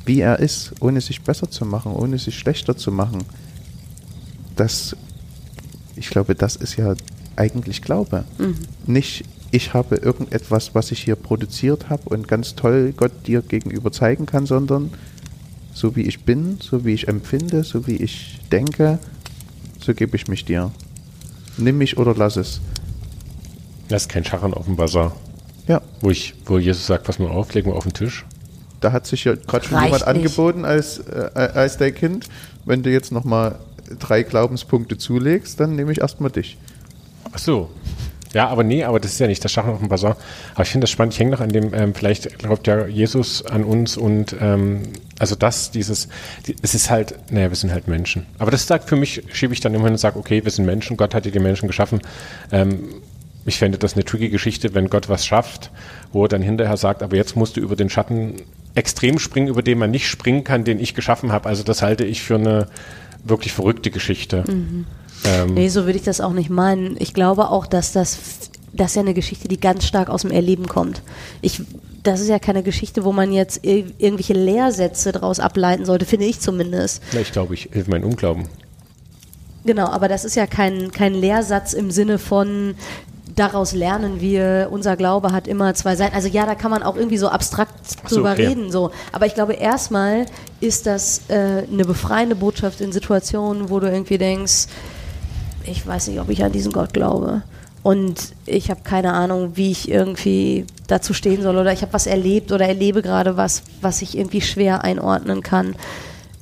wie er ist, ohne sich besser zu machen, ohne sich schlechter zu machen. Das, ich glaube, das ist ja eigentlich Glaube. Nicht, ich habe irgendetwas, was ich hier produziert habe und ganz toll Gott dir gegenüber zeigen kann, sondern so wie ich bin, so wie ich empfinde, so wie ich denke, so gebe ich mich dir. Nimm mich oder lass es. Das ist kein Scharren auf dem Bazar. Ja, Wo, ich, wo Jesus sagt, was man auflegt, man auf den Tisch. da hat sich ja gerade schon jemand nicht. angeboten als, äh, als dein Kind. Wenn du jetzt nochmal drei Glaubenspunkte zulegst, dann nehme ich erstmal dich. Ach so. Ja, aber nee, aber das ist ja nicht das Scharren auf dem Bazar. Aber ich finde das spannend. Ich hänge noch an dem, ähm, vielleicht glaubt ja Jesus an uns und ähm, also das, dieses, die, es ist halt, naja, wir sind halt Menschen. Aber das sagt für mich, schiebe ich dann immer hin und sage, okay, wir sind Menschen, Gott hat dir die Menschen geschaffen. Ähm, ich fände das eine tricky Geschichte, wenn Gott was schafft, wo er dann hinterher sagt, aber jetzt musst du über den Schatten extrem springen, über den man nicht springen kann, den ich geschaffen habe. Also das halte ich für eine wirklich verrückte Geschichte. Ähm, Nee, so würde ich das auch nicht meinen. Ich glaube auch, dass das, das ist ja eine Geschichte, die ganz stark aus dem Erleben kommt. Ich, das ist ja keine Geschichte, wo man jetzt ir irgendwelche Lehrsätze daraus ableiten sollte, finde ich zumindest. na, ich glaube, ich hilf meinen Unglauben. Genau, aber das ist ja kein, kein Lehrsatz im Sinne von, daraus lernen wir, unser Glaube hat immer zwei Seiten. Also ja, da kann man auch irgendwie so abstrakt so, drüber okay. reden. So. Aber ich glaube, erstmal ist das äh, eine befreiende Botschaft in Situationen, wo du irgendwie denkst, ich weiß nicht, ob ich an diesen Gott glaube. Und ich habe keine Ahnung, wie ich irgendwie dazu stehen soll. Oder ich habe was erlebt oder erlebe gerade was, was ich irgendwie schwer einordnen kann.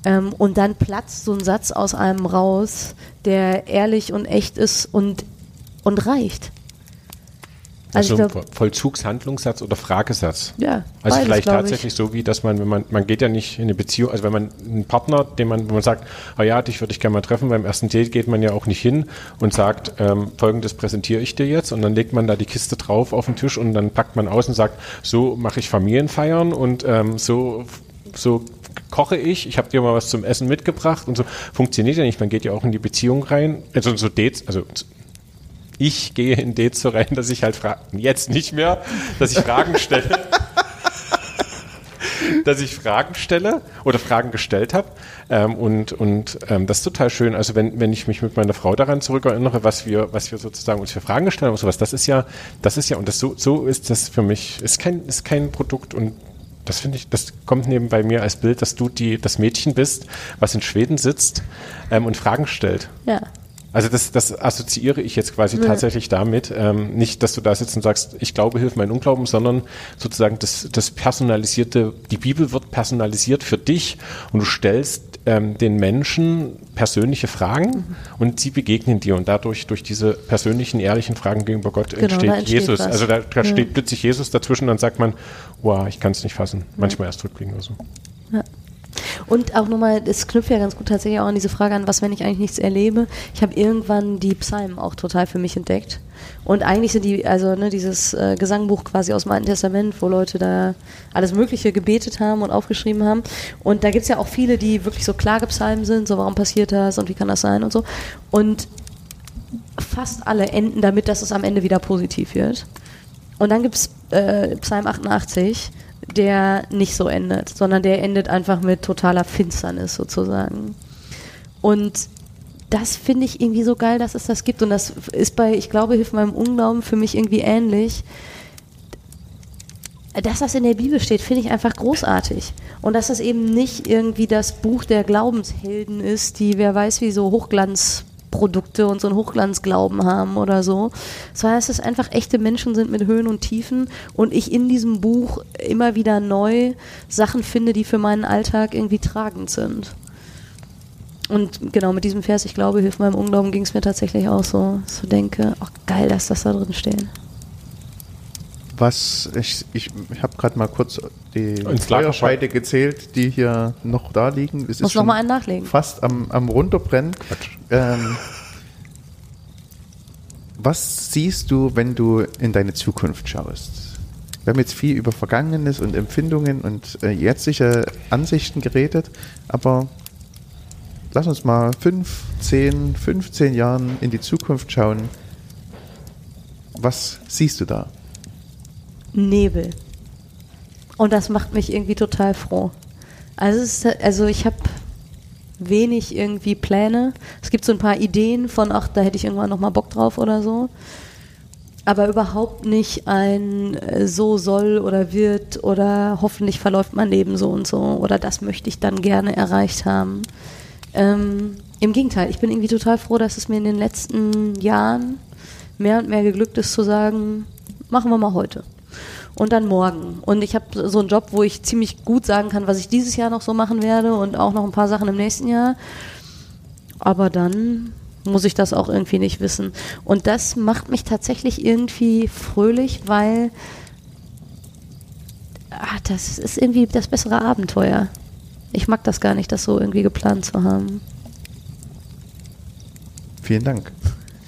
Ähm, und dann platzt so ein Satz aus einem raus, der ehrlich und echt ist und, und reicht. Also, Also, ich glaub, Vo- Vollzugshandlungssatz oder Fragesatz. ja, Also beides, vielleicht tatsächlich so wie, dass man, wenn man, man geht ja nicht in eine Beziehung, also wenn man einen Partner, den man, wo man sagt, ah ja, dich würde ich gerne mal treffen, beim ersten Date geht man ja auch nicht hin und sagt, ähm, folgendes präsentiere ich dir jetzt und dann legt man da die Kiste drauf auf den Tisch und dann packt man aus und sagt, so mache ich Familienfeiern und ähm, so, so koche ich, ich habe dir mal was zum Essen mitgebracht und so funktioniert ja nicht, man geht ja auch in die Beziehung rein, also so Dates, also ich gehe in so rein, dass ich halt frage, jetzt nicht mehr, dass ich Fragen stelle. dass ich Fragen stelle oder Fragen gestellt habe. Ähm, und und ähm, das ist total schön. Also wenn, wenn ich mich mit meiner Frau daran zurückerinnere, was wir, was wir sozusagen uns für Fragen gestellt haben und sowas, das ist ja, das ist ja, und das so, so ist das für mich, ist kein, ist kein Produkt und das finde ich, das kommt neben bei mir als Bild, dass du die, das Mädchen bist, was in Schweden sitzt ähm, und Fragen stellt. ja. Also das, das assoziiere ich jetzt quasi tatsächlich damit. Ähm, nicht, dass du da sitzt und sagst, ich glaube, hilf mein Unglauben, sondern sozusagen das, das personalisierte, die Bibel wird personalisiert für dich und du stellst ähm, den Menschen persönliche Fragen und sie begegnen dir und dadurch, durch diese persönlichen, ehrlichen Fragen gegenüber Gott Genau, entsteht, entsteht Jesus. was. Also da, da Ja. steht plötzlich Jesus dazwischen und dann sagt man, wow, ich kann es nicht fassen. Manchmal erst rückblicken oder so. Und auch nochmal, es knüpft ja ganz gut tatsächlich auch an diese Frage an, was, wenn ich eigentlich nichts erlebe. Ich habe irgendwann die Psalmen auch total für mich entdeckt. Und eigentlich sind die, also ne, dieses äh, Gesangbuch quasi aus dem Alten Testament, wo Leute da alles Mögliche gebetet haben und aufgeschrieben haben. Und da gibt es ja auch viele, die wirklich so Klagepsalmen sind, so warum passiert das und wie kann das sein und so. Und fast alle enden damit, dass es am Ende wieder positiv wird. Und dann gibt es äh, Psalm 88, der nicht so endet, sondern der endet einfach mit totaler Finsternis sozusagen. Und das finde ich irgendwie so geil, dass es das gibt. Und das ist bei, ich glaube, hilft meinem Unglauben für mich irgendwie ähnlich. Dass das in der Bibel steht, finde ich einfach großartig. Und dass das eben nicht irgendwie das Buch der Glaubenshelden ist, die wer weiß wie so Hochglanzprodukte und so einen Hochglanzglauben haben oder so, sondern dass es einfach echte Menschen sind mit Höhen und Tiefen und ich in diesem Buch immer wieder neu Sachen finde, die für meinen Alltag irgendwie tragend sind. Und genau mit diesem Vers, ich glaube, hilft meinem Unglauben, ging es mir tatsächlich auch so. So denke, ach geil, dass das da drin steht. Was, ich, ich habe gerade mal kurz die Feuerscheide gezählt, die hier noch da liegen. Es Muss noch schon mal einen nachlegen. Fast am, am runterbrennen. Ähm, was siehst du, wenn du in deine Zukunft schaust? Wir haben jetzt viel über Vergangenes und Empfindungen und äh, jetzige Ansichten geredet, aber lass uns mal fünf, zehn, 15 Jahren in die Zukunft schauen. Was siehst du da? Nebel. Und das macht mich irgendwie total froh. Also, ist, also ich habe wenig irgendwie Pläne. Es gibt so ein paar Ideen von, ach, da hätte ich irgendwann noch mal Bock drauf oder so. Aber überhaupt nicht ein äh, so soll oder wird oder hoffentlich verläuft mein Leben so und so oder das möchte ich dann gerne erreicht haben. Ähm, Im Gegenteil, ich bin irgendwie total froh, dass es mir in den letzten Jahren mehr und mehr geglückt ist zu sagen, machen wir mal heute und dann morgen. Und ich habe so einen Job, wo ich ziemlich gut sagen kann, was ich dieses Jahr noch so machen werde und auch noch ein paar Sachen im nächsten Jahr. Aber dann muss ich das auch irgendwie nicht wissen. Und das macht mich tatsächlich irgendwie fröhlich, weil ah, das ist irgendwie das bessere Abenteuer. Ich mag das gar nicht, das so irgendwie geplant zu haben. Vielen Dank.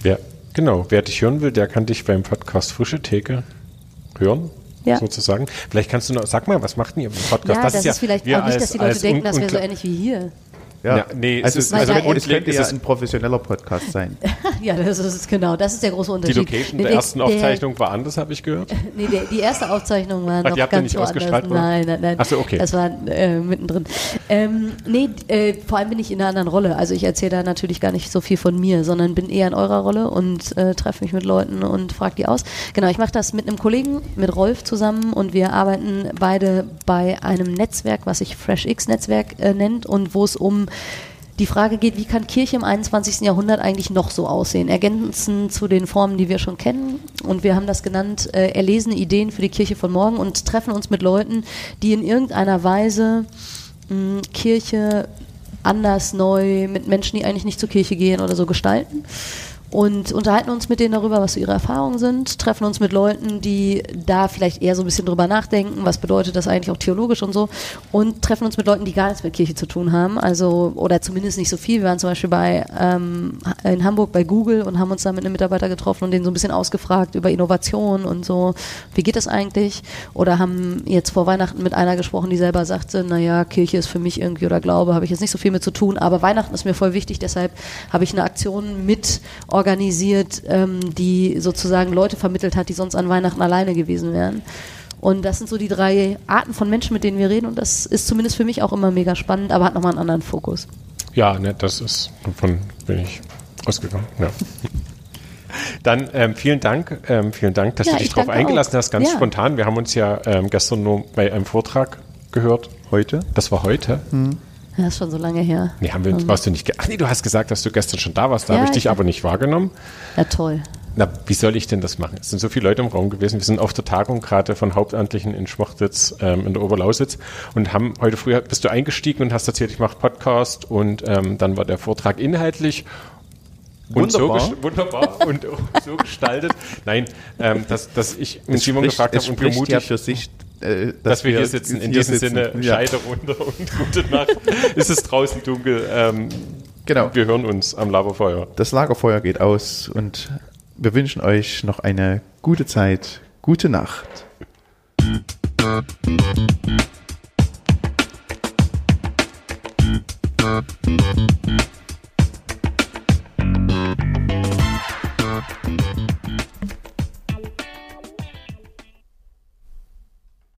Wer, genau, wer dich hören will, der kann dich beim Podcast Frische Theke hören. Ja. Sozusagen. Vielleicht kannst du noch, sag mal, was macht denn ihr im Podcast? ja, das, ist, vielleicht wir auch nicht, dass die Leute denken, un- das wäre so ähnlich wie hier. Ja, Ja, nee, es also, ist- also also wenn, es könnte ist ja es- ein professioneller Podcast sein. Ja, das ist genau, das ist der große Die Unterschied. Location Nee, der ersten der- Aufzeichnung war anders, habe ich gehört. Nee, der, die erste Aufzeichnung war Ach, noch die habt ihr ganz nicht woanders. ausgestrahlt, oder? Nein, nein, nein. Ach so, okay. Das war äh, mittendrin. Ähm, nee, äh, vor allem bin ich in einer anderen Rolle. Also ich erzähle da natürlich gar nicht so viel von mir, sondern bin eher in eurer Rolle und äh, treffe mich mit Leuten und frage die aus. Genau, ich mache das mit einem Kollegen, mit Rolf zusammen und wir arbeiten beide bei einem Netzwerk, was sich FreshX-Netzwerk äh, nennt und wo es um die Frage geht, wie kann Kirche im 21. Jahrhundert eigentlich noch so aussehen? Ergänzend zu den Formen, die wir schon kennen. Und wir haben das genannt, äh, erlesene Ideen für die Kirche von morgen und treffen uns mit Leuten, die in irgendeiner Weise mh, Kirche anders, neu, mit Menschen, die eigentlich nicht zur Kirche gehen oder so gestalten. Und unterhalten uns mit denen darüber, was so ihre Erfahrungen sind, treffen uns mit Leuten, die da vielleicht eher so ein bisschen drüber nachdenken, was bedeutet das eigentlich auch theologisch und so, und treffen uns mit Leuten, die gar nichts mit Kirche zu tun haben, also oder zumindest nicht so viel. Wir waren zum Beispiel bei ähm, in Hamburg bei Google und haben uns da mit einem Mitarbeiter getroffen und den so ein bisschen ausgefragt über Innovation und so, wie geht das eigentlich? Oder haben jetzt vor Weihnachten mit einer gesprochen, die selber sagte, naja, Kirche ist für mich irgendwie oder Glaube, habe ich jetzt nicht so viel mit zu tun, aber Weihnachten ist mir voll wichtig, deshalb habe ich eine Aktion mit organisiert, ähm, die sozusagen Leute vermittelt hat, die sonst an Weihnachten alleine gewesen wären. Und das sind so die drei Arten von Menschen, mit denen wir reden. Und das ist zumindest für mich auch immer mega spannend, aber hat nochmal einen anderen Fokus. Ja, ne, das ist, davon bin ich ausgegangen. Ja. Dann ähm, vielen Dank, ähm, vielen Dank, dass Ja, du dich ich darauf eingelassen auch. hast, ganz Ja. spontan. Wir haben uns ja ähm, gestern nur bei einem Vortrag gehört. Heute? Das war heute. Ja, ist schon so lange her. Nee, haben wir, warst du nicht. Ach nee, du hast gesagt, dass du gestern schon da warst. Da Ja, habe ich dich ich- aber nicht wahrgenommen. Ja, toll. Na, wie soll ich denn das machen? Es sind so viele Leute im Raum gewesen. Wir sind auf der Tagung gerade von Hauptamtlichen in Schmachtitz ähm, in der Oberlausitz und haben heute früh bist du eingestiegen und hast erzählt, ich mache Podcast und ähm, dann war der Vortrag inhaltlich und Wunderbar. so wunderbar und so gestaltet. Nein, ähm, dass, dass ich mit Simon spricht, gefragt habe und vermutlich ja für sich, äh, dass, wir hier sitzen. In hier diesem sitzen. Sinne, Ja. Scheide runter und gute Nacht. es ist draußen dunkel. Ähm, Genau. Wir hören uns am Laberfeuer. Das Lagerfeuer geht aus und wir wünschen euch noch eine gute Zeit. Gute Nacht. Thank